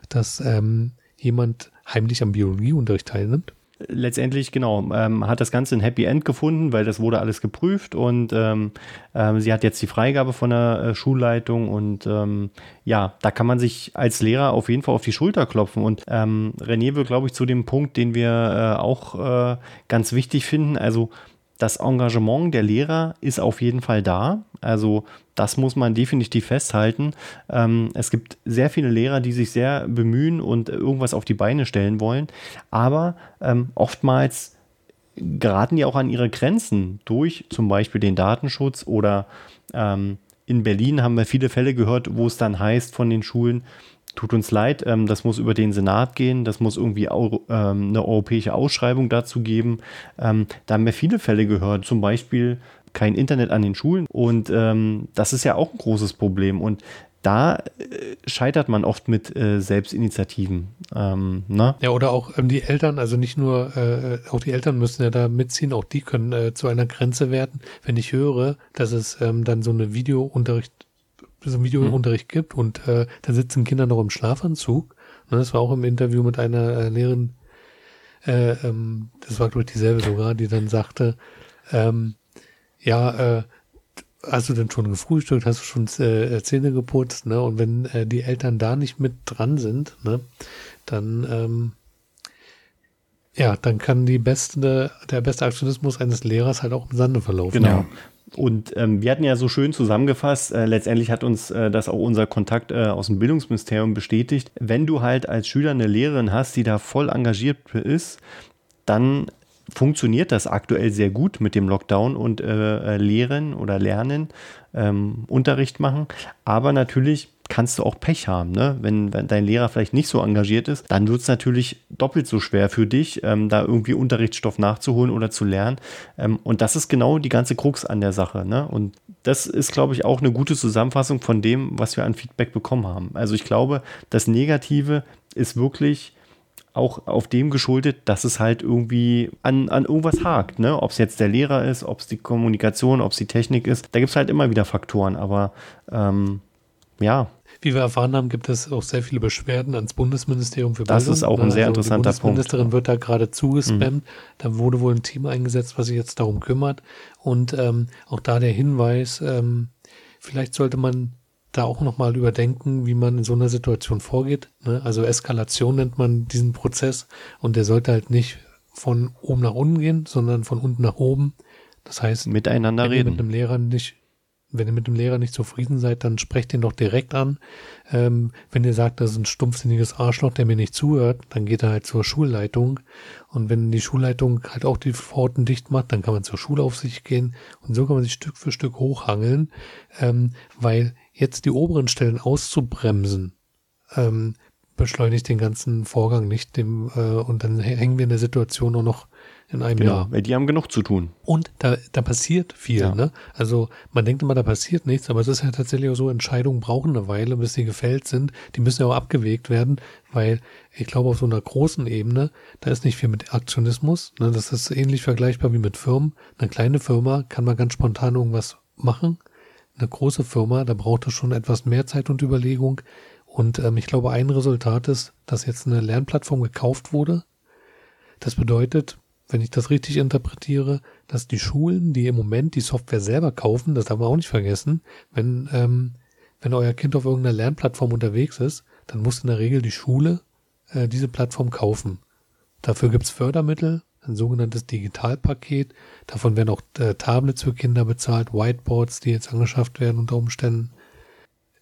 dass ähm, jemand heimlich am Biologieunterricht teilnimmt? Letztendlich, genau, ähm, hat das Ganze ein Happy End gefunden, weil das wurde alles geprüft und ähm, ähm, sie hat jetzt die Freigabe von der äh, Schulleitung und ähm, ja, da kann man sich als Lehrer auf jeden Fall auf die Schulter klopfen und ähm, René will, glaube ich, zu dem Punkt, den wir äh, auch äh, ganz wichtig finden, also das Engagement der Lehrer ist auf jeden Fall da. Also das muss man definitiv festhalten. Ähm, es gibt sehr viele Lehrer, die sich sehr bemühen und irgendwas auf die Beine stellen wollen. Aber ähm, oftmals geraten die auch an ihre Grenzen durch zum Beispiel den Datenschutz oder ähm, in Berlin haben wir viele Fälle gehört, wo es dann heißt von den Schulen, tut uns leid, ähm, das muss über den Senat gehen, das muss irgendwie Euro, ähm, eine europäische Ausschreibung dazu geben. Ähm, da haben wir viele Fälle gehört, zum Beispiel kein Internet an den Schulen und ähm, das ist ja auch ein großes Problem und da äh, scheitert man oft mit äh, Selbstinitiativen. Ähm, ne? Ja, oder auch ähm, die Eltern, also nicht nur, äh, auch die Eltern müssen ja da mitziehen, auch die können äh, zu einer Grenze werden. Wenn ich höre, dass es ähm, dann so eine Videounterricht so Videounterricht mhm. gibt und äh, da sitzen Kinder noch im Schlafanzug. Ne, das war auch im Interview mit einer äh, Lehrerin, äh, ähm, das war glaube ich dieselbe sogar, die dann sagte, ähm, ja, äh, hast du denn schon gefrühstückt, hast du schon äh, Zähne geputzt, ne? Und wenn äh, die Eltern da nicht mit dran sind, ne, dann ähm, ja, dann kann die beste, der beste Aktionismus eines Lehrers halt auch im Sande verlaufen. Genau. Und ähm, wir hatten ja so schön zusammengefasst, äh, letztendlich hat uns äh, das auch unser Kontakt äh, aus dem Bildungsministerium bestätigt. Wenn du halt als Schüler eine Lehrerin hast, die da voll engagiert ist, dann funktioniert das aktuell sehr gut mit dem Lockdown und äh, äh, Lehren oder Lernen, ähm, Unterricht machen. Aber natürlich kannst du auch Pech haben. Ne? Wenn, wenn dein Lehrer vielleicht nicht so engagiert ist, dann wird es natürlich doppelt so schwer für dich, ähm, da irgendwie Unterrichtsstoff nachzuholen oder zu lernen. Ähm, und das ist genau die ganze Krux an der Sache. Ne? Und das ist, glaube ich, auch eine gute Zusammenfassung von dem, was wir an Feedback bekommen haben. Also ich glaube, das Negative ist wirklich auch auf dem geschuldet, dass es halt irgendwie an, an irgendwas hakt. Ne? Ob es jetzt der Lehrer ist, ob es die Kommunikation, ob es die Technik ist. Da gibt es halt immer wieder Faktoren. Aber ähm, ja, wie wir erfahren haben, gibt es auch sehr viele Beschwerden ans Bundesministerium für das Bildung. Das ist auch ein sehr also interessanter Punkt. Die Bundesministerin Punkt. wird da gerade zugespammt. Mhm. Da wurde wohl ein Team eingesetzt, was sich jetzt darum kümmert. Und ähm, auch da der Hinweis, ähm, vielleicht sollte man da auch nochmal überdenken, wie man in so einer Situation vorgeht. Ne? Also Eskalation nennt man diesen Prozess und der sollte halt nicht von oben nach unten gehen, sondern von unten nach oben. Das heißt, miteinander wenn reden. Ihr mit einem Lehrer nicht, wenn ihr mit dem Lehrer nicht zufrieden seid, dann sprecht ihn doch direkt an. Ähm, wenn ihr sagt, das ist ein stumpfsinniges Arschloch, der mir nicht zuhört, dann geht er halt zur Schulleitung. Und wenn die Schulleitung halt auch die Pforten dicht macht, dann kann man zur Schulaufsicht gehen. Und so kann man sich Stück für Stück hochhangeln, ähm, weil jetzt die oberen Stellen auszubremsen, ähm, beschleunigt den ganzen Vorgang nicht dem, äh, und dann hängen wir in der Situation auch noch in einem genau, Jahr. Die haben genug zu tun. Und da, da passiert viel, Ja. ne? Also man denkt immer, da passiert nichts, aber es ist ja tatsächlich auch so, Entscheidungen brauchen eine Weile, bis sie gefällt sind. Die müssen ja auch abgewegt werden, weil ich glaube, auf so einer großen Ebene, da ist nicht viel mit Aktionismus. Ne? Das ist ähnlich vergleichbar wie mit Firmen. Eine kleine Firma kann mal ganz spontan irgendwas machen. Eine große Firma, da braucht es schon etwas mehr Zeit und Überlegung. Und ähm, ich glaube, ein Resultat ist, dass jetzt eine Lernplattform gekauft wurde. Das bedeutet, wenn ich das richtig interpretiere, dass die Schulen, die im Moment die Software selber kaufen, das darf man auch nicht vergessen, wenn, ähm, wenn euer Kind auf irgendeiner Lernplattform unterwegs ist, dann muss in der Regel die Schule äh, diese Plattform kaufen. Dafür gibt's Fördermittel, ein sogenanntes Digitalpaket. Davon werden auch äh, Tablets für Kinder bezahlt, Whiteboards, die jetzt angeschafft werden unter Umständen.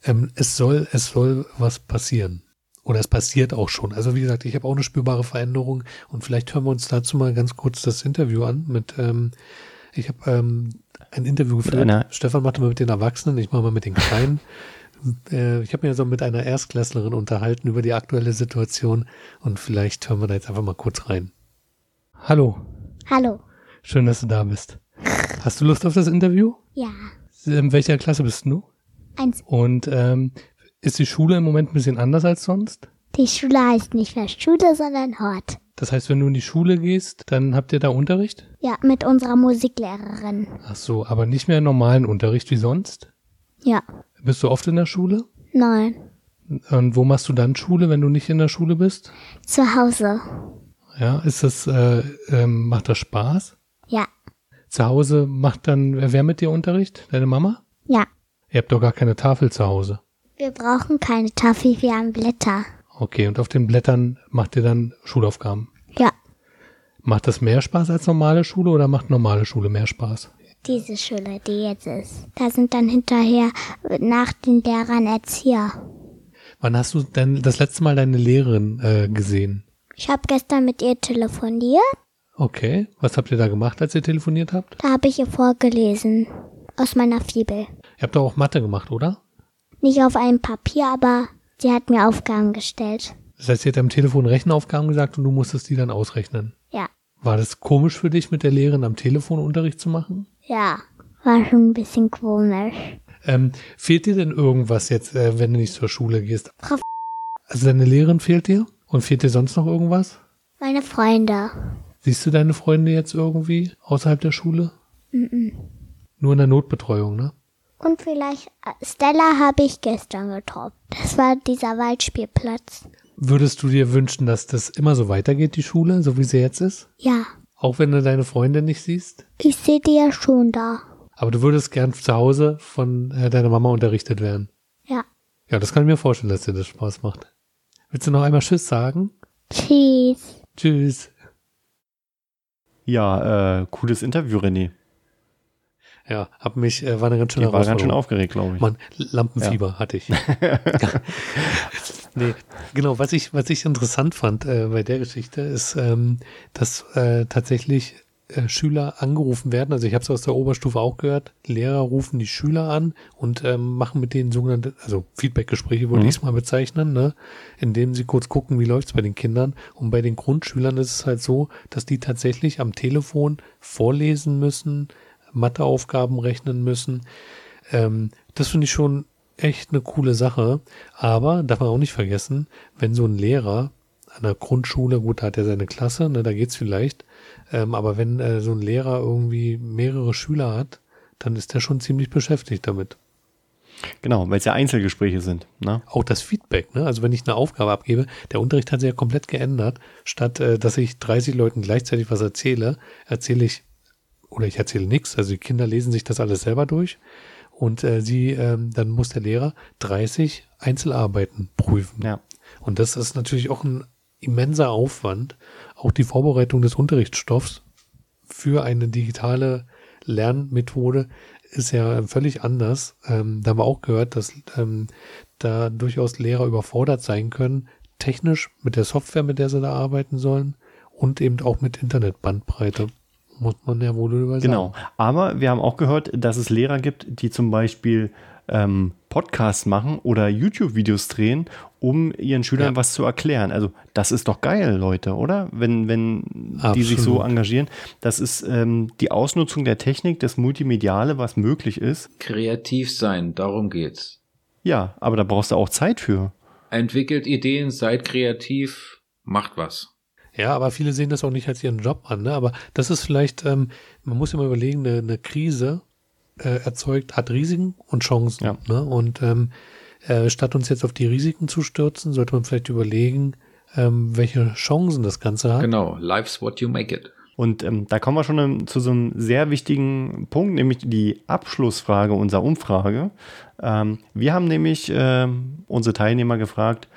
Ähm, es soll, es soll was passieren. Oder es passiert auch schon. Also wie gesagt, ich habe auch eine spürbare Veränderung und vielleicht hören wir uns dazu mal ganz kurz das Interview an mit, ähm, ich habe ähm, ein Interview geführt. Stefan machte mal mit den Erwachsenen, ich mache mal mit den Kleinen. Äh, ich habe mir so mit einer Erstklässlerin unterhalten über die aktuelle Situation und vielleicht hören wir da jetzt einfach mal kurz rein. Hallo, Hallo. schön, dass du da bist. Hast du Lust auf das Interview? Ja. In welcher Klasse bist du? Eins. Und ähm, ist die Schule im Moment ein bisschen anders als sonst? Die Schule heißt nicht mehr Schule, sondern Hort. Das heißt, wenn du in die Schule gehst, dann habt ihr da Unterricht? Ja, mit unserer Musiklehrerin. Ach so, aber nicht mehr normalen Unterricht wie sonst? Ja. Bist du oft in der Schule? Nein. Und wo machst du dann Schule, wenn du nicht in der Schule bist? Zu Hause. Ja, ist das, äh, ähm, macht das Spaß? Ja. Zu Hause macht dann wer wer mit dir Unterricht? Deine Mama? Ja. Ihr habt doch gar keine Tafel zu Hause. Wir brauchen keine Tafel, wir haben Blätter. Okay, und auf den Blättern macht ihr dann Schulaufgaben. Ja. Macht das mehr Spaß als normale Schule oder macht normale Schule mehr Spaß? Diese Schule, die jetzt ist. Da sind dann hinterher nach den Lehrern Erzieher. Wann hast du denn das letzte Mal deine Lehrerin äh, gesehen? Ich habe gestern mit ihr telefoniert. Okay, was habt ihr da gemacht, als ihr telefoniert habt? Da habe ich ihr vorgelesen. Aus meiner Fibel. Ihr habt doch auch Mathe gemacht, oder? Nicht auf einem Papier, aber sie hat mir Aufgaben gestellt. Das heißt, sie hat am Telefon Rechenaufgaben gesagt und du musstest die dann ausrechnen. Ja. War das komisch für dich, mit der Lehrerin am Telefon Unterricht zu machen? Ja. War schon ein bisschen komisch. Ähm, fehlt dir denn irgendwas jetzt, äh, wenn du nicht zur Schule gehst? Frau Also deine Lehrerin fehlt dir? Und fehlt dir sonst noch irgendwas? Meine Freunde. Siehst du deine Freunde jetzt irgendwie außerhalb der Schule? Nur in der Notbetreuung, ne? Und vielleicht äh, Stella habe ich gestern getroffen. Das war dieser Waldspielplatz. Würdest du dir wünschen, dass das immer so weitergeht, die Schule, so wie sie jetzt ist? Ja, Auch wenn du deine Freunde nicht siehst? ich sehe die ja schon da. Aber du würdest gern zu Hause von äh, deiner Mama unterrichtet werden. Ja. Ja, das kann ich mir vorstellen, dass dir das Spaß macht. Willst du noch einmal Tschüss sagen? Tschüss. Tschüss. Ja, äh, cooles Interview, René. Ja, hab mich, äh, war eine ganz schöne Die war ganz schön aufgeregt, glaube ich. Mann, Lampenfieber hatte ich. nee, genau, was ich, was ich interessant fand äh, bei der Geschichte ist, ähm, dass äh, tatsächlich äh, Schüler angerufen werden. Also ich habe es aus der Oberstufe auch gehört. Lehrer rufen die Schüler an und ähm, machen mit denen sogenannte, also Feedbackgespräche würde Mhm. ich es mal bezeichnen, ne? indem sie kurz gucken, wie läuft's bei den Kindern. Und bei den Grundschülern ist es halt so, dass die tatsächlich am Telefon vorlesen müssen, Matheaufgaben rechnen müssen. Ähm, das finde ich schon echt eine coole Sache. Aber darf man auch nicht vergessen, wenn so ein Lehrer an der Grundschule, gut, da hat er seine Klasse, ne, da geht's vielleicht. Ähm, aber wenn äh, so ein Lehrer irgendwie mehrere Schüler hat, dann ist der schon ziemlich beschäftigt damit. Genau, weil es ja Einzelgespräche sind. Ne? Auch das Feedback, ne? Also wenn ich eine Aufgabe abgebe, der Unterricht hat sich ja komplett geändert. Statt äh, dass ich 30 Leuten gleichzeitig was erzähle, erzähle ich oder ich erzähle nichts. Also die Kinder lesen sich das alles selber durch und äh, sie, ähm, dann muss der Lehrer 30 Einzelarbeiten prüfen. Ja. Und das ist natürlich auch ein immenser Aufwand. Auch die Vorbereitung des Unterrichtsstoffs für eine digitale Lernmethode ist ja völlig anders. Ähm, da haben wir auch gehört, dass ähm, da durchaus Lehrer überfordert sein können, technisch mit der Software, mit der sie da arbeiten sollen und eben auch mit Internetbandbreite. Muss man ja wohl über sagen. Genau. Aber wir haben auch gehört, dass es Lehrer gibt, die zum Beispiel ähm, Podcasts machen oder YouTube-Videos drehen, um ihren Schülern Ja. was zu erklären. Also das ist doch geil, Leute, oder? Wenn, wenn die sich so engagieren. Das ist ähm, die Ausnutzung der Technik, das Multimediale, was möglich ist. Kreativ sein, darum geht's. Ja, aber da brauchst du auch Zeit für. Entwickelt Ideen, seid kreativ, macht was. Ja, aber viele sehen das auch nicht als ihren Job an. Ne? Aber das ist vielleicht, ähm, man muss immer überlegen, eine, eine Krise äh, erzeugt, hat Risiken und Chancen. Ja. Ne? Und ähm, äh, statt uns jetzt auf die Risiken zu stürzen, sollte man vielleicht überlegen, ähm, welche Chancen das Ganze hat. Genau, life's what you make it. Und ähm, da kommen wir schon ähm, zu so einem sehr wichtigen Punkt, nämlich die Abschlussfrage unserer Umfrage. Ähm, wir haben nämlich ähm, unsere Teilnehmer gefragt,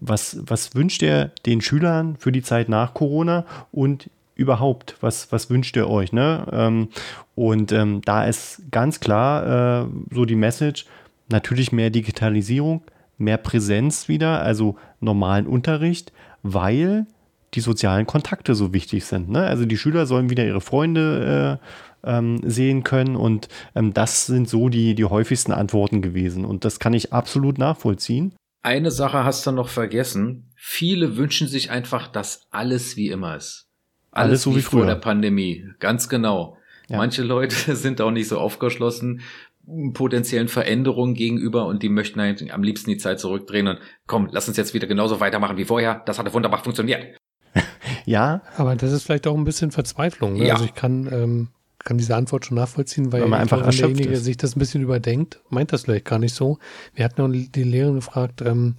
was, was wünscht ihr den Schülern für die Zeit nach Corona und überhaupt, was, was wünscht ihr euch? Ne? Ähm, und ähm, da ist ganz klar äh, so die Message, natürlich mehr Digitalisierung, mehr Präsenz wieder, also normalen Unterricht, weil die sozialen Kontakte so wichtig sind. Ne? Also die Schüler sollen wieder ihre Freunde äh, ähm, sehen können und ähm, das sind so die, die häufigsten Antworten gewesen und das kann ich absolut nachvollziehen. Eine Sache hast du noch vergessen. Viele wünschen sich einfach, dass alles wie immer ist. Alles, Alles so wie, wie vor früher. der Pandemie. Ganz genau. Ja. Manche Leute sind auch nicht so aufgeschlossen potenziellen Veränderungen gegenüber und die möchten eigentlich am liebsten die Zeit zurückdrehen und komm, lass uns jetzt wieder genauso weitermachen wie vorher. Das hatte wunderbar funktioniert. Ja, Aber das ist vielleicht auch ein bisschen Verzweiflung. Ne? Ja. Also ich kann, ähm, kann diese Antwort schon nachvollziehen, weil Weil man einfach derjenige ist. sich das ein bisschen überdenkt, meint das vielleicht gar nicht so. Wir hatten auch die Lehrerin gefragt, ähm,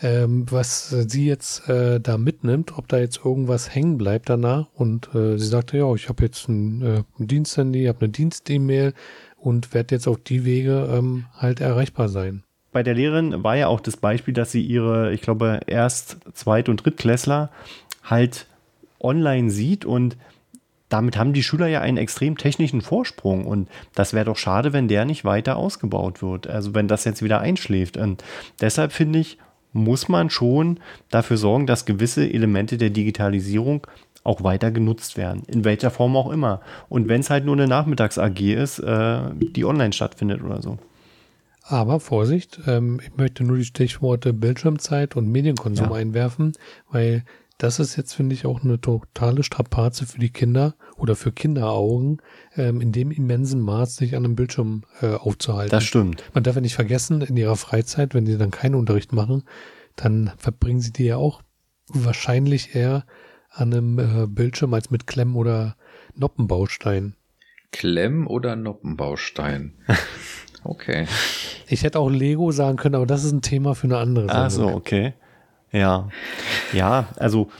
ähm, was äh, sie jetzt äh, da mitnimmt, ob da jetzt irgendwas hängen bleibt danach. Und äh, sie sagte, ja, ich habe jetzt ein, äh, ein Diensthandy, habe eine Dienst-E-Mail und werde jetzt auf die Wege ähm, halt erreichbar sein. bei der Lehrerin war ja auch das Beispiel, dass sie ihre, ich glaube, Erst-, Zweit- und Drittklässler halt online sieht und damit haben die Schüler ja einen extrem technischen Vorsprung und das wäre doch schade, wenn der nicht weiter ausgebaut wird. Also wenn das jetzt wieder einschläft. Und deshalb finde ich, muss man schon dafür sorgen, dass gewisse Elemente der Digitalisierung auch weiter genutzt werden. In welcher Form auch immer. Und wenn es halt nur eine Nachmittags-AG ist, äh, die online stattfindet oder so. Aber Vorsicht, ähm, ich möchte nur die Stichworte Bildschirmzeit und Medienkonsum Ja. einwerfen, weil das ist jetzt, finde ich, auch eine totale Strapaze für die Kinder oder für Kinderaugen, ähm, in dem immensen Maß sich an einem Bildschirm äh, aufzuhalten. Das stimmt. Man darf ja nicht vergessen, in ihrer Freizeit, wenn sie dann keinen Unterricht machen, dann verbringen sie die ja auch wahrscheinlich eher an einem äh, Bildschirm als mit Klemm- oder Noppenbaustein. Klemm- oder Noppenbaustein? Okay. Ich hätte auch Lego sagen können, aber das ist ein Thema für eine andere Ach Sendung. so, okay. Ja. Ja, also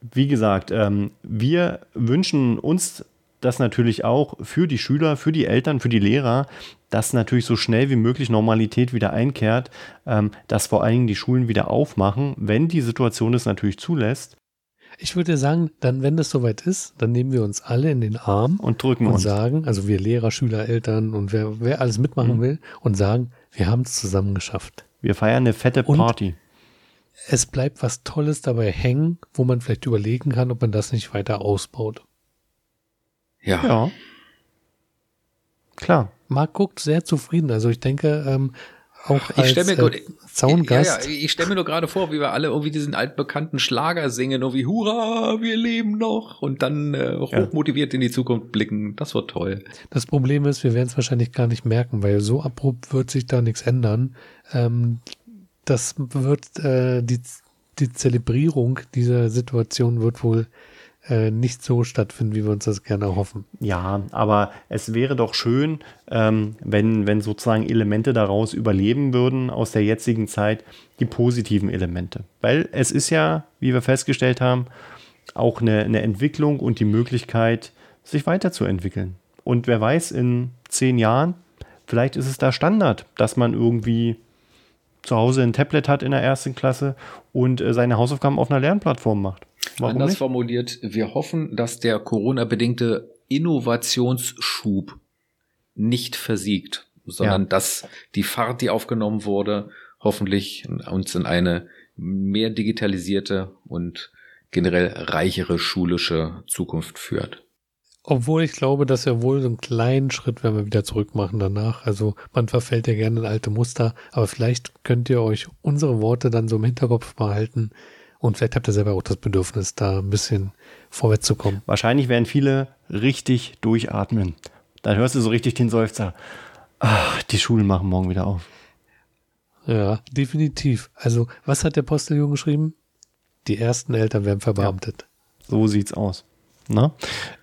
wie gesagt, ähm, wir wünschen uns das natürlich auch für die Schüler, für die Eltern, für die Lehrer, dass natürlich so schnell wie möglich Normalität wieder einkehrt, ähm, dass vor allen Dingen die Schulen wieder aufmachen, wenn die Situation es natürlich zulässt. Ich würde sagen, dann, wenn das soweit ist, dann nehmen wir uns alle in den Arm Und drücken und uns. sagen, also wir Lehrer, Schüler, Eltern und wer, wer alles mitmachen Mhm. will und sagen, wir haben es zusammen geschafft. Wir feiern eine fette Und- Party. Es bleibt was Tolles dabei hängen, wo man vielleicht überlegen kann, ob man das nicht weiter ausbaut. Ja. Ja. Klar. Marc guckt sehr zufrieden. Also ich denke, ähm, auch Ich als mir äh, gut- Zaungast. Ja, ja, ich stelle mir nur gerade vor, wie wir alle irgendwie diesen altbekannten Schlager singen, irgendwie Hurra, wir leben noch und dann äh, hochmotiviert in die Zukunft blicken. Das wird toll. Das Problem ist, wir werden es wahrscheinlich gar nicht merken, weil so abrupt wird sich da nichts ändern. Ähm, das wird äh, die, die Zelebrierung dieser Situation wird wohl äh, nicht so stattfinden, wie wir uns das gerne hoffen. Ja, aber es wäre doch schön, ähm, wenn, wenn sozusagen Elemente daraus überleben würden aus der jetzigen Zeit, die positiven Elemente. Weil es ist ja, wie wir festgestellt haben, auch eine, eine Entwicklung und die Möglichkeit, sich weiterzuentwickeln. Und wer weiß, in zehn Jahren, vielleicht ist es da Standard, dass man irgendwie zu Hause ein Tablet hat in der ersten Klasse und äh, seine Hausaufgaben auf einer Lernplattform macht. Warum Anders nicht? formuliert, wir hoffen, dass der Corona-bedingte Innovationsschub nicht versiegt, sondern Ja. dass die Fahrt, die aufgenommen wurde, hoffentlich uns in eine mehr digitalisierte und generell reichere schulische Zukunft führt. Obwohl ich glaube, dass wir wohl so einen kleinen Schritt werden wir wieder zurück machen danach. Also man verfällt ja gerne in alte Muster, aber vielleicht könnt ihr euch unsere Worte dann so im Hinterkopf behalten und vielleicht habt ihr selber auch das Bedürfnis, da ein bisschen vorwärts zu kommen. Wahrscheinlich werden viele richtig durchatmen. Dann hörst du so richtig den Seufzer. Ach, die Schulen machen morgen wieder auf. Ja, definitiv. Also, was hat der Posteljungen geschrieben? Die ersten Eltern werden verbeamtet. So sieht's aus. Na?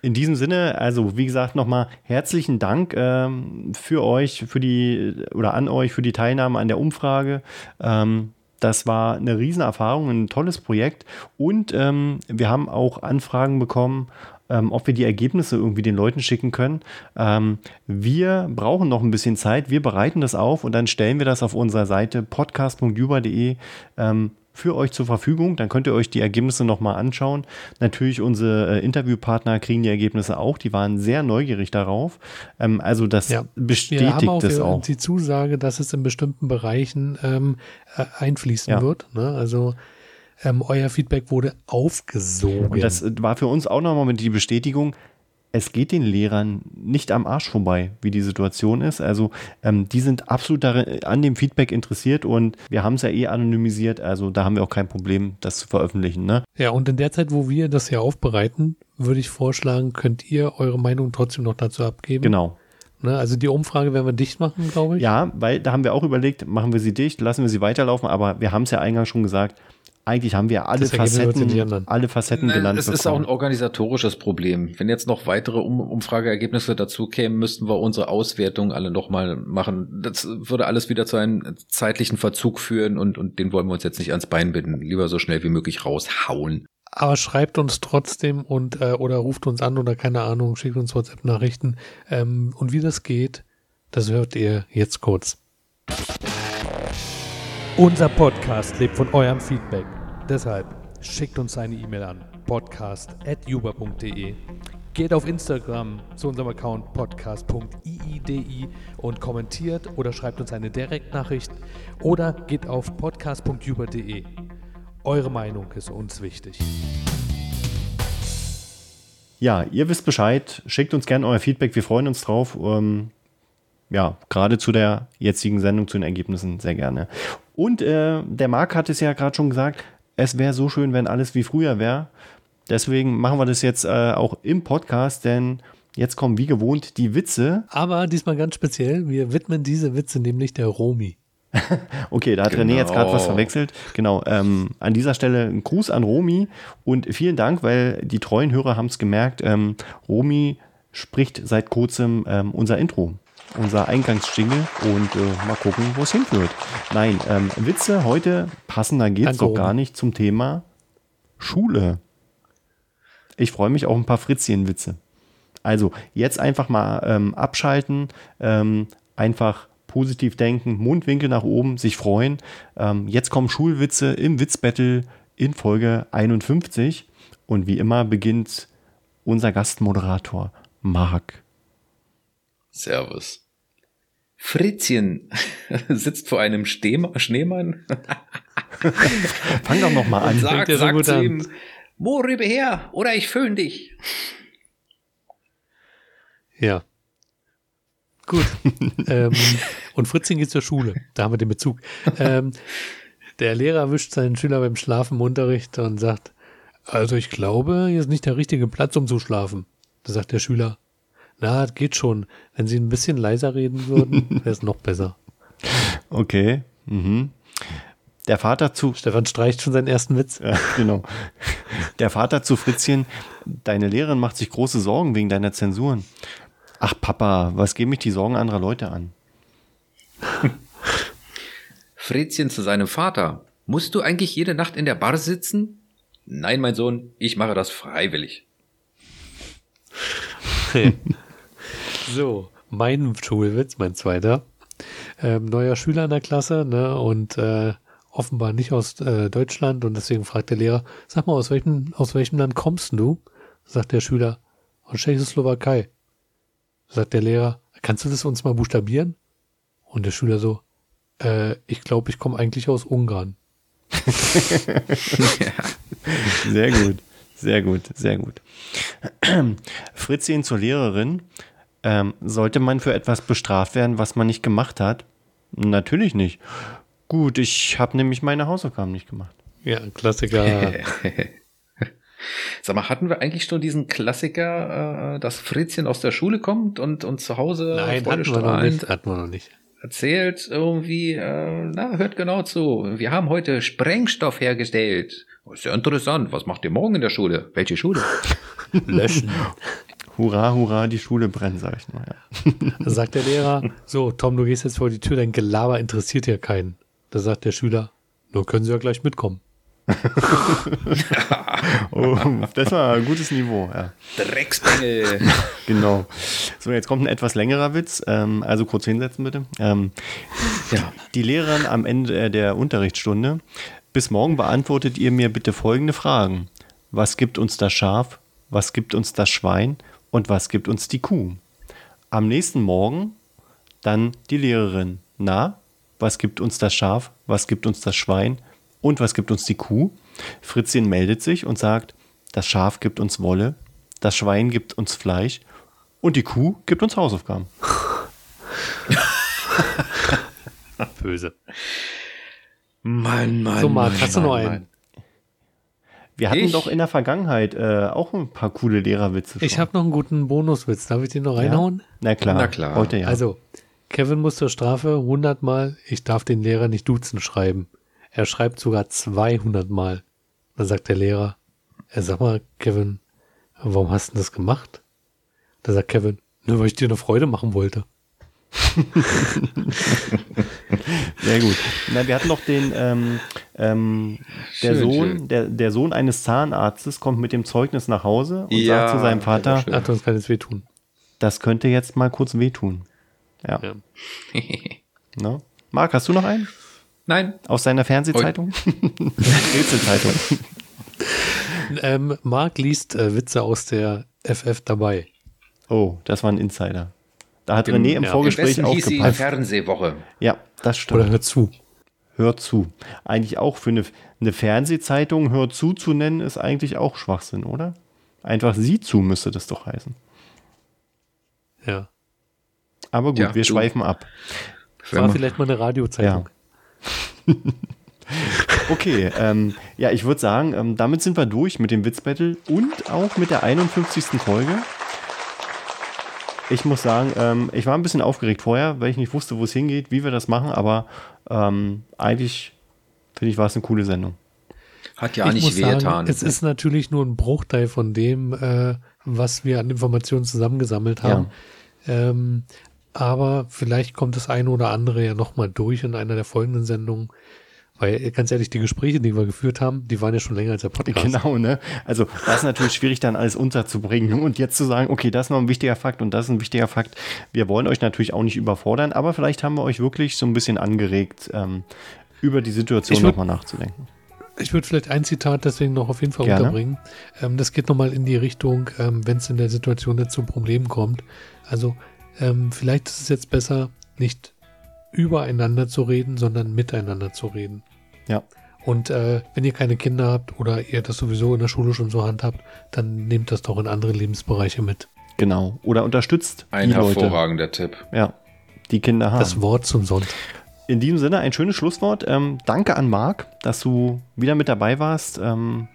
In diesem Sinne, also wie gesagt, nochmal herzlichen Dank ähm, für euch, für die oder an euch für die Teilnahme an der Umfrage. Ähm, das war eine Riesenerfahrung, ein tolles Projekt. Und ähm, wir haben auch Anfragen bekommen, ähm, ob wir die Ergebnisse irgendwie den Leuten schicken können. Ähm, wir brauchen noch ein bisschen Zeit. Wir bereiten das auf und dann stellen wir das auf unserer Seite podcast.juba.de für euch zur Verfügung. Dann könnt ihr euch die Ergebnisse nochmal anschauen. Natürlich unsere äh, Interviewpartner kriegen die Ergebnisse auch. Die waren sehr neugierig darauf. Ähm, also das Ja, Wir bestätigt haben auch, das wir- auch. die Zusage, dass es in bestimmten Bereichen ähm, äh, einfließen Ja. wird. Ne? Also ähm, euer Feedback wurde aufgesogen. Und das äh, war für uns auch nochmal mit die Bestätigung, es geht den Lehrern nicht am Arsch vorbei, wie die Situation ist. Also ähm, die sind absolut darin, an dem Feedback interessiert und wir haben es ja eh anonymisiert, also da haben wir auch kein Problem, das zu veröffentlichen. Ne? ja, und in der Zeit, wo wir das hier aufbereiten, würde ich vorschlagen, könnt ihr eure Meinung trotzdem noch dazu abgeben. Genau. Ne? Also die Umfrage werden wir dicht machen, glaube ich. Ja, weil da haben wir auch überlegt, machen wir sie dicht, lassen wir sie weiterlaufen, aber wir haben es ja eingangs schon gesagt, eigentlich haben wir alle Das Facetten, alle Facetten Nein, genannt. es ist auch ein bekommen. organisatorisches Problem. Wenn jetzt noch weitere um Umfrageergebnisse dazu kämen, müssten wir unsere Auswertung alle nochmal machen. Das würde alles wieder zu einem zeitlichen Verzug führen und, und den wollen wir uns jetzt nicht ans Bein binden. Lieber so schnell wie möglich raushauen. Aber schreibt uns trotzdem und äh, oder ruft uns an oder keine Ahnung, schickt uns WhatsApp-Nachrichten. Ähm, und wie das geht, das hört ihr jetzt kurz. Unser Podcast lebt von eurem Feedback. Deshalb schickt uns eine E-Mail an podcast.juba.de. Geht auf Instagram zu unserem Account podcast.iidi und kommentiert oder schreibt uns eine Direktnachricht oder geht auf podcast.juba.de. Eure Meinung ist uns wichtig. Ja, ihr wisst Bescheid. Schickt uns gerne euer Feedback. Wir freuen uns drauf. Ähm, ja, gerade zu der jetzigen Sendung, zu den Ergebnissen sehr gerne. Und äh, der Marc hat es ja gerade schon gesagt, es wäre so schön, wenn alles wie früher wäre. Deswegen machen wir das jetzt äh, auch im Podcast, denn jetzt kommen wie gewohnt die Witze. Aber diesmal ganz speziell, wir widmen diese Witze nämlich der Romi. Okay, da hat René jetzt gerade was Genau. verwechselt. Genau, ähm, an dieser Stelle ein Gruß an Romi und vielen Dank, weil die treuen Hörer haben es gemerkt. Ähm, Romi spricht seit kurzem ähm, unser Intro, unser Eingangsjingle und äh, mal gucken, wo es hinführt. Nein, ähm, Witze heute passender geht's Danke, doch gar nicht zum Thema Schule. Ich freue mich auf ein paar Fritzchen-Witze. Also jetzt einfach mal ähm, abschalten, ähm, einfach positiv denken, Mundwinkel nach oben, sich freuen. Ähm, jetzt kommen Schulwitze im Witzbattle in Folge 51. Und wie immer beginnt unser Gastmoderator Marc. Servus. Fritzchen sitzt vor einem Stehma Schneemann Fang doch noch mal an. und sagt, so sagt gut zu an. ihm, Mo, rüber her, oder ich föhn dich. Ja. Gut. ähm, und Fritzchen geht zur Schule. Da haben wir den Bezug. Ähm, der Lehrer erwischt seinen Schüler beim Schlafen im Unterricht und sagt, also ich glaube, hier ist nicht der richtige Platz, um zu schlafen. Da sagt der Schüler, na, das geht schon. Wenn Sie ein bisschen leiser reden würden, wäre es noch besser. Okay. Mhm. Der Vater zu Stefan streicht schon seinen ersten Witz. Ja, genau. Der Vater zu Fritzchen, deine Lehrerin macht sich große Sorgen wegen deiner Zensuren. Ach Papa, was gehen mich die Sorgen anderer Leute an? Fritzchen zu seinem Vater. Musst du eigentlich jede Nacht in der Bar sitzen? Nein, mein Sohn, ich mache das freiwillig. So, mein Schulwitz, mein zweiter. Ähm, neuer Schüler in der Klasse, ne, und äh, offenbar nicht aus äh, Deutschland und deswegen fragt der Lehrer, sag mal, aus welchem, aus welchem Land kommst du? Sagt der Schüler, aus Tschechoslowakei. Sagt der Lehrer, kannst du das uns mal buchstabieren? Und der Schüler so, äh, ich glaube, ich komme eigentlich aus Ungarn. Sehr gut, sehr gut, sehr gut. Fritzchen zur Lehrerin. Ähm, sollte man für etwas bestraft werden, was man nicht gemacht hat? Natürlich nicht. Gut, ich habe nämlich meine Hausaufgaben nicht gemacht. Ja, Klassiker. Sag mal, hatten wir eigentlich schon diesen Klassiker, äh, dass Fritzchen aus der Schule kommt und, und zu Hause Nein, hatten wir noch nicht. Hatten wir noch nicht. erzählt irgendwie, äh, na, hört genau zu. Wir haben heute Sprengstoff hergestellt. Oh, Ist ja interessant. Was macht ihr morgen in der Schule? Welche Schule? Löschen. Hurra, hurra, die Schule brennt, sag ich mal. Ja. Da sagt der Lehrer, so, Tom, du gehst jetzt vor die Tür, dein Gelaber interessiert ja keinen. Da sagt der Schüler, nur können Sie ja gleich mitkommen. Oh, das war ein gutes Niveau, ja. Drecksbengel. Genau. So, jetzt kommt ein etwas längerer Witz. Ähm, also kurz hinsetzen, bitte. Ähm, ja. die Lehrerin am Ende der Unterrichtsstunde. Bis morgen beantwortet ihr mir bitte folgende Fragen. Was gibt uns das Schaf? Was gibt uns das Schwein? Und was gibt uns die Kuh? Am nächsten Morgen dann die Lehrerin. Na, was gibt uns das Schaf? Was gibt uns das Schwein? Und was gibt uns die Kuh? Fritzchen meldet sich und sagt, das Schaf gibt uns Wolle, das Schwein gibt uns Fleisch und die Kuh gibt uns Hausaufgaben. Böse. Mann, Mann. So, Marc, hast du noch Mann, einen? Wir hatten Ich? doch in der Vergangenheit äh, auch ein paar coole Lehrerwitze. Ich schon. habe noch einen guten Bonuswitz. Darf ich den noch reinhauen? Na klar. Na klar. Heute ja. Also, Kevin muss zur Strafe 100 Mal, ich darf den Lehrer nicht duzen schreiben. Er schreibt sogar 200 Mal. Dann sagt der Lehrer, er sag mal, Kevin, warum hast du das gemacht? Da sagt Kevin, nur weil ich dir eine Freude machen wollte. Sehr gut. Na, wir hatten noch den, ähm, ähm, der, Schön, Sohn, schön. Der, der Sohn eines Zahnarztes kommt mit dem Zeugnis nach Hause und Ja, sagt zu seinem Vater, schön. Hat uns keines wehtun. das könnte jetzt mal kurz wehtun. Ja. Ja. Ne? Marc, hast du noch einen? Nein. Aus deiner Fernsehzeitung? Rätselzeitung. Ähm, Marc liest äh, Witze aus der FF dabei. Oh, das war ein Insider. Da hat René im ja. Vorgespräch besten hieß sie aufgepasst. Fernsehwoche. Ja, das stimmt. Oder hör zu. Hört zu. Eigentlich auch für eine, eine Fernsehzeitung Hört zu zu nennen, ist eigentlich auch Schwachsinn, oder? Einfach sie zu müsste das doch heißen. Ja. Aber gut, Ja, wir du. schweifen ab. War vielleicht mal eine Radiozeitung. Okay, ähm, ja, ich würde sagen, ähm, damit sind wir durch mit dem Witzbattle und auch mit der 51. Folge. Ich muss sagen, ähm, ich war ein bisschen aufgeregt vorher, weil ich nicht wusste, wo es hingeht, wie wir das machen, aber ähm, eigentlich finde ich, war es eine coole Sendung. Hat ja ich nicht wehgetan. es ist natürlich nur ein Bruchteil von dem, äh, was wir an Informationen zusammengesammelt haben. Ähm, aber vielleicht kommt das eine oder andere ja nochmal durch in einer der folgenden Sendungen. Weil, ganz ehrlich, die Gespräche, die wir geführt haben, die waren ja schon länger als der Podcast. Genau, ne? Also, das ist natürlich schwierig, dann alles unterzubringen und jetzt zu sagen, okay, das ist noch ein wichtiger Fakt und das ist ein wichtiger Fakt. Wir wollen euch natürlich auch nicht überfordern, aber vielleicht haben wir euch wirklich so ein bisschen angeregt, ähm, über die Situation nochmal nachzudenken. Ich würde vielleicht ein Zitat deswegen noch auf jeden Fall Gerne. unterbringen. Ähm, das geht nochmal in die Richtung, ähm, wenn es in der Situation jetzt zu Problemen kommt. Also ähm, vielleicht ist es jetzt besser, nicht übereinander zu reden, sondern miteinander zu reden. Ja. Und äh, wenn ihr keine Kinder habt oder ihr das sowieso in der Schule schon so handhabt, dann nehmt das doch in andere Lebensbereiche mit. Genau. Oder unterstützt Ein die Leute. hervorragender Tipp. Ja, die Kinder haben. Das Wort zum Sonntag. In diesem Sinne ein schönes Schlusswort. Ähm, danke an Marc, dass du wieder mit dabei warst. Ähm,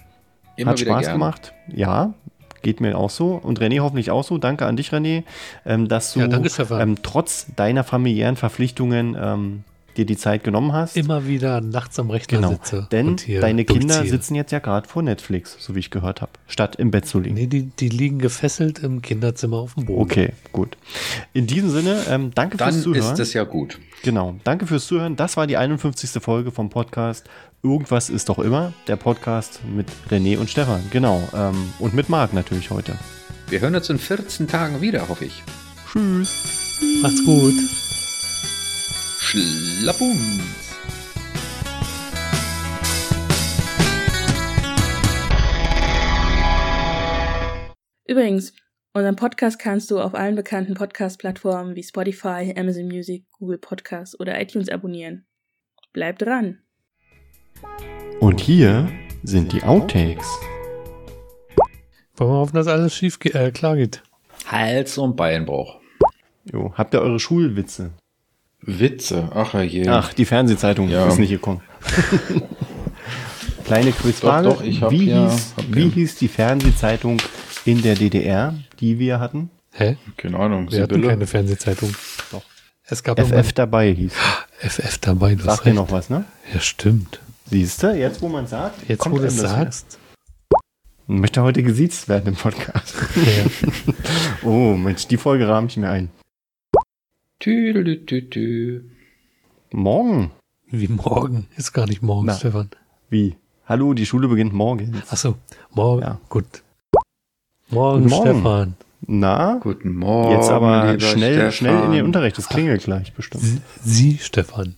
Immer hat Spaß gern. gemacht. Ja, geht mir auch so. Und René hoffentlich auch so. Danke an dich, René, ähm, dass du Ja, danke, ähm, trotz deiner familiären Verpflichtungen ähm, dir die Zeit genommen hast. Immer wieder nachts am Rechner Genau. sitze. Denn und hier deine Kinder sitzen jetzt ja gerade vor Netflix, so wie ich gehört habe, statt im Bett zu liegen. Nee, die, die liegen gefesselt im Kinderzimmer auf dem Boden. Okay, gut. In diesem Sinne, ähm, danke Dann fürs Zuhören. ist es ja gut. Genau. Danke fürs Zuhören. Das war die 51. Folge vom Podcast. Irgendwas ist doch immer. Der Podcast mit René und Stefan. Genau. Ähm, und mit Marc natürlich heute. Wir hören uns in 14 Tagen wieder, hoffe ich. Tschüss. Macht's gut. Schlappums. Übrigens, unseren Podcast kannst du auf allen bekannten Podcast-Plattformen wie Spotify, Amazon Music, Google Podcasts oder iTunes abonnieren. Bleib dran! Und hier sind die Outtakes. Wollen wir hoffen, dass alles schief ge- äh, klar geht. Hals- und Beinbruch. Jo, habt ihr eure Schulwitze? Witze. Ach je. Ach, die Fernsehzeitung Ja. ist nicht gekommen. Kleine Quizfrage. Doch, doch, ich hab wie, hier- hieß, hab wie hieß die Fernsehzeitung in der DDR, die wir hatten? Hä? Keine Ahnung. Wir hatten Sibylle? keine Fernsehzeitung. Doch. Es gab FF dabei hieß. FF dabei. Du hast Sagt ihr recht. noch was, ne? Ja, stimmt. Siehst du, jetzt wo man sagt, Jetzt, kommt wo du es das sagst. Möchte heute gesiezt werden im Podcast. Ja. Oh, Mensch, die Folge rahme ich mir ein. Tüdelütütü. Morgen. Wie morgen. Ist gar nicht morgen, Na. Stefan. Wie? Hallo, die Schule beginnt morgen. Achso, morgen. Ja. Gut. Morgen, Guten Morgen. Stefan. Na? Guten Morgen. Jetzt aber schnell, Stefan. schnell in den Unterricht. Das klingelt gleich bestimmt. Sie, Sie Stefan.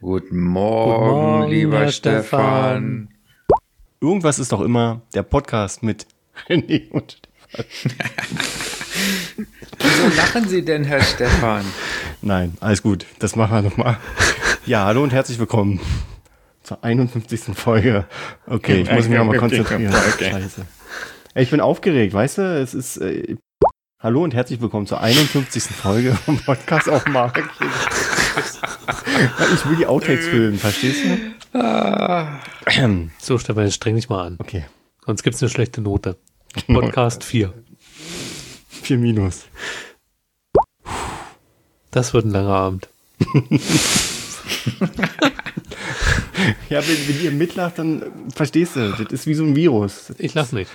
Guten Morgen, Guten Morgen, lieber Herr Stefan. Irgendwas ist doch immer der Podcast mit René und Wieso lachen Sie denn, Herr Stefan? Nein, alles gut. Das machen wir nochmal. Ja, hallo und herzlich willkommen zur 51. Folge. Okay, ich muss mich nochmal konzentrieren. Okay. Scheiße. Ey, Ich bin aufgeregt, weißt du? Es ist. Äh, hallo und herzlich willkommen zur 51. Folge vom Podcast auf Mark. Ich will die Outtakes filmen, verstehst du? So, Stefan, jetzt streng dich mal an. Okay, Sonst gibt's eine schlechte Note. Podcast 4. 4 Minus. Das wird ein langer Abend. Ja, wenn, wenn ihr mitlacht, dann verstehst du. Das ist wie so ein Virus. Ich lach nicht.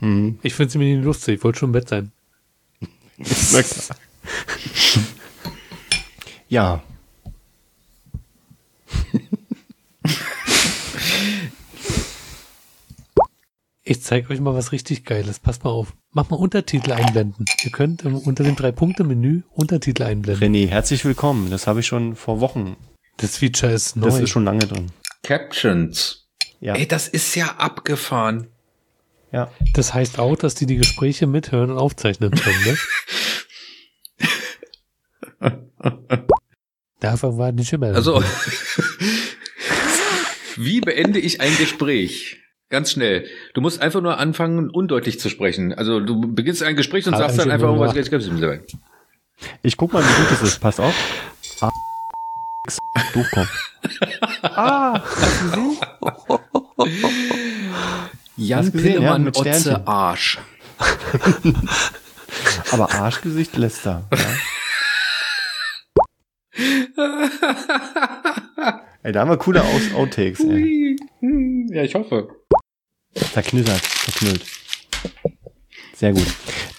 Hm. Ich finde es mir nicht lustig. Ich wollte schon im Bett sein. Ja. Ich zeige euch mal was richtig Geiles. Passt mal auf. Mach mal Untertitel einblenden. Ihr könnt im, unter dem Drei-Punkte-Menü Untertitel einblenden. René, herzlich willkommen. Das habe ich schon vor Wochen. Das Feature ist neu. Das ist schon lange drin. Captions. Ja. Ey, das ist ja abgefahren. ja. Das heißt auch, dass die die Gespräche mithören und aufzeichnen können, ne? Dafür war nicht immer. Also, wie beende ich ein Gespräch? Ganz schnell. Du musst einfach nur anfangen, undeutlich zu sprechen. Also du beginnst ein Gespräch und Ah, sagst dann ich einfach irgendwas. Ich guck mal, wie gut es ist. Pass auf. Ah, hast du gesehen? Jan ja, Pillemann, mit Otze. Arsch. Aber Arschgesicht lässt da. Ja. ey, da haben wir coole Outtakes, ey. Ja, ich hoffe. Zerknittert, verknüllt. Sehr gut.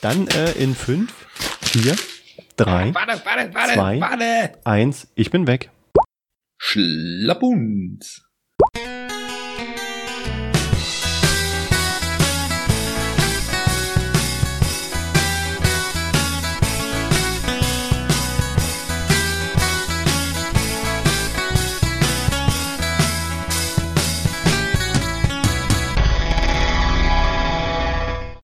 Dann äh, in 5, 4, 3, Warte, warte, warte, Zwei. warte. 1. Ich bin weg. Schlappunz.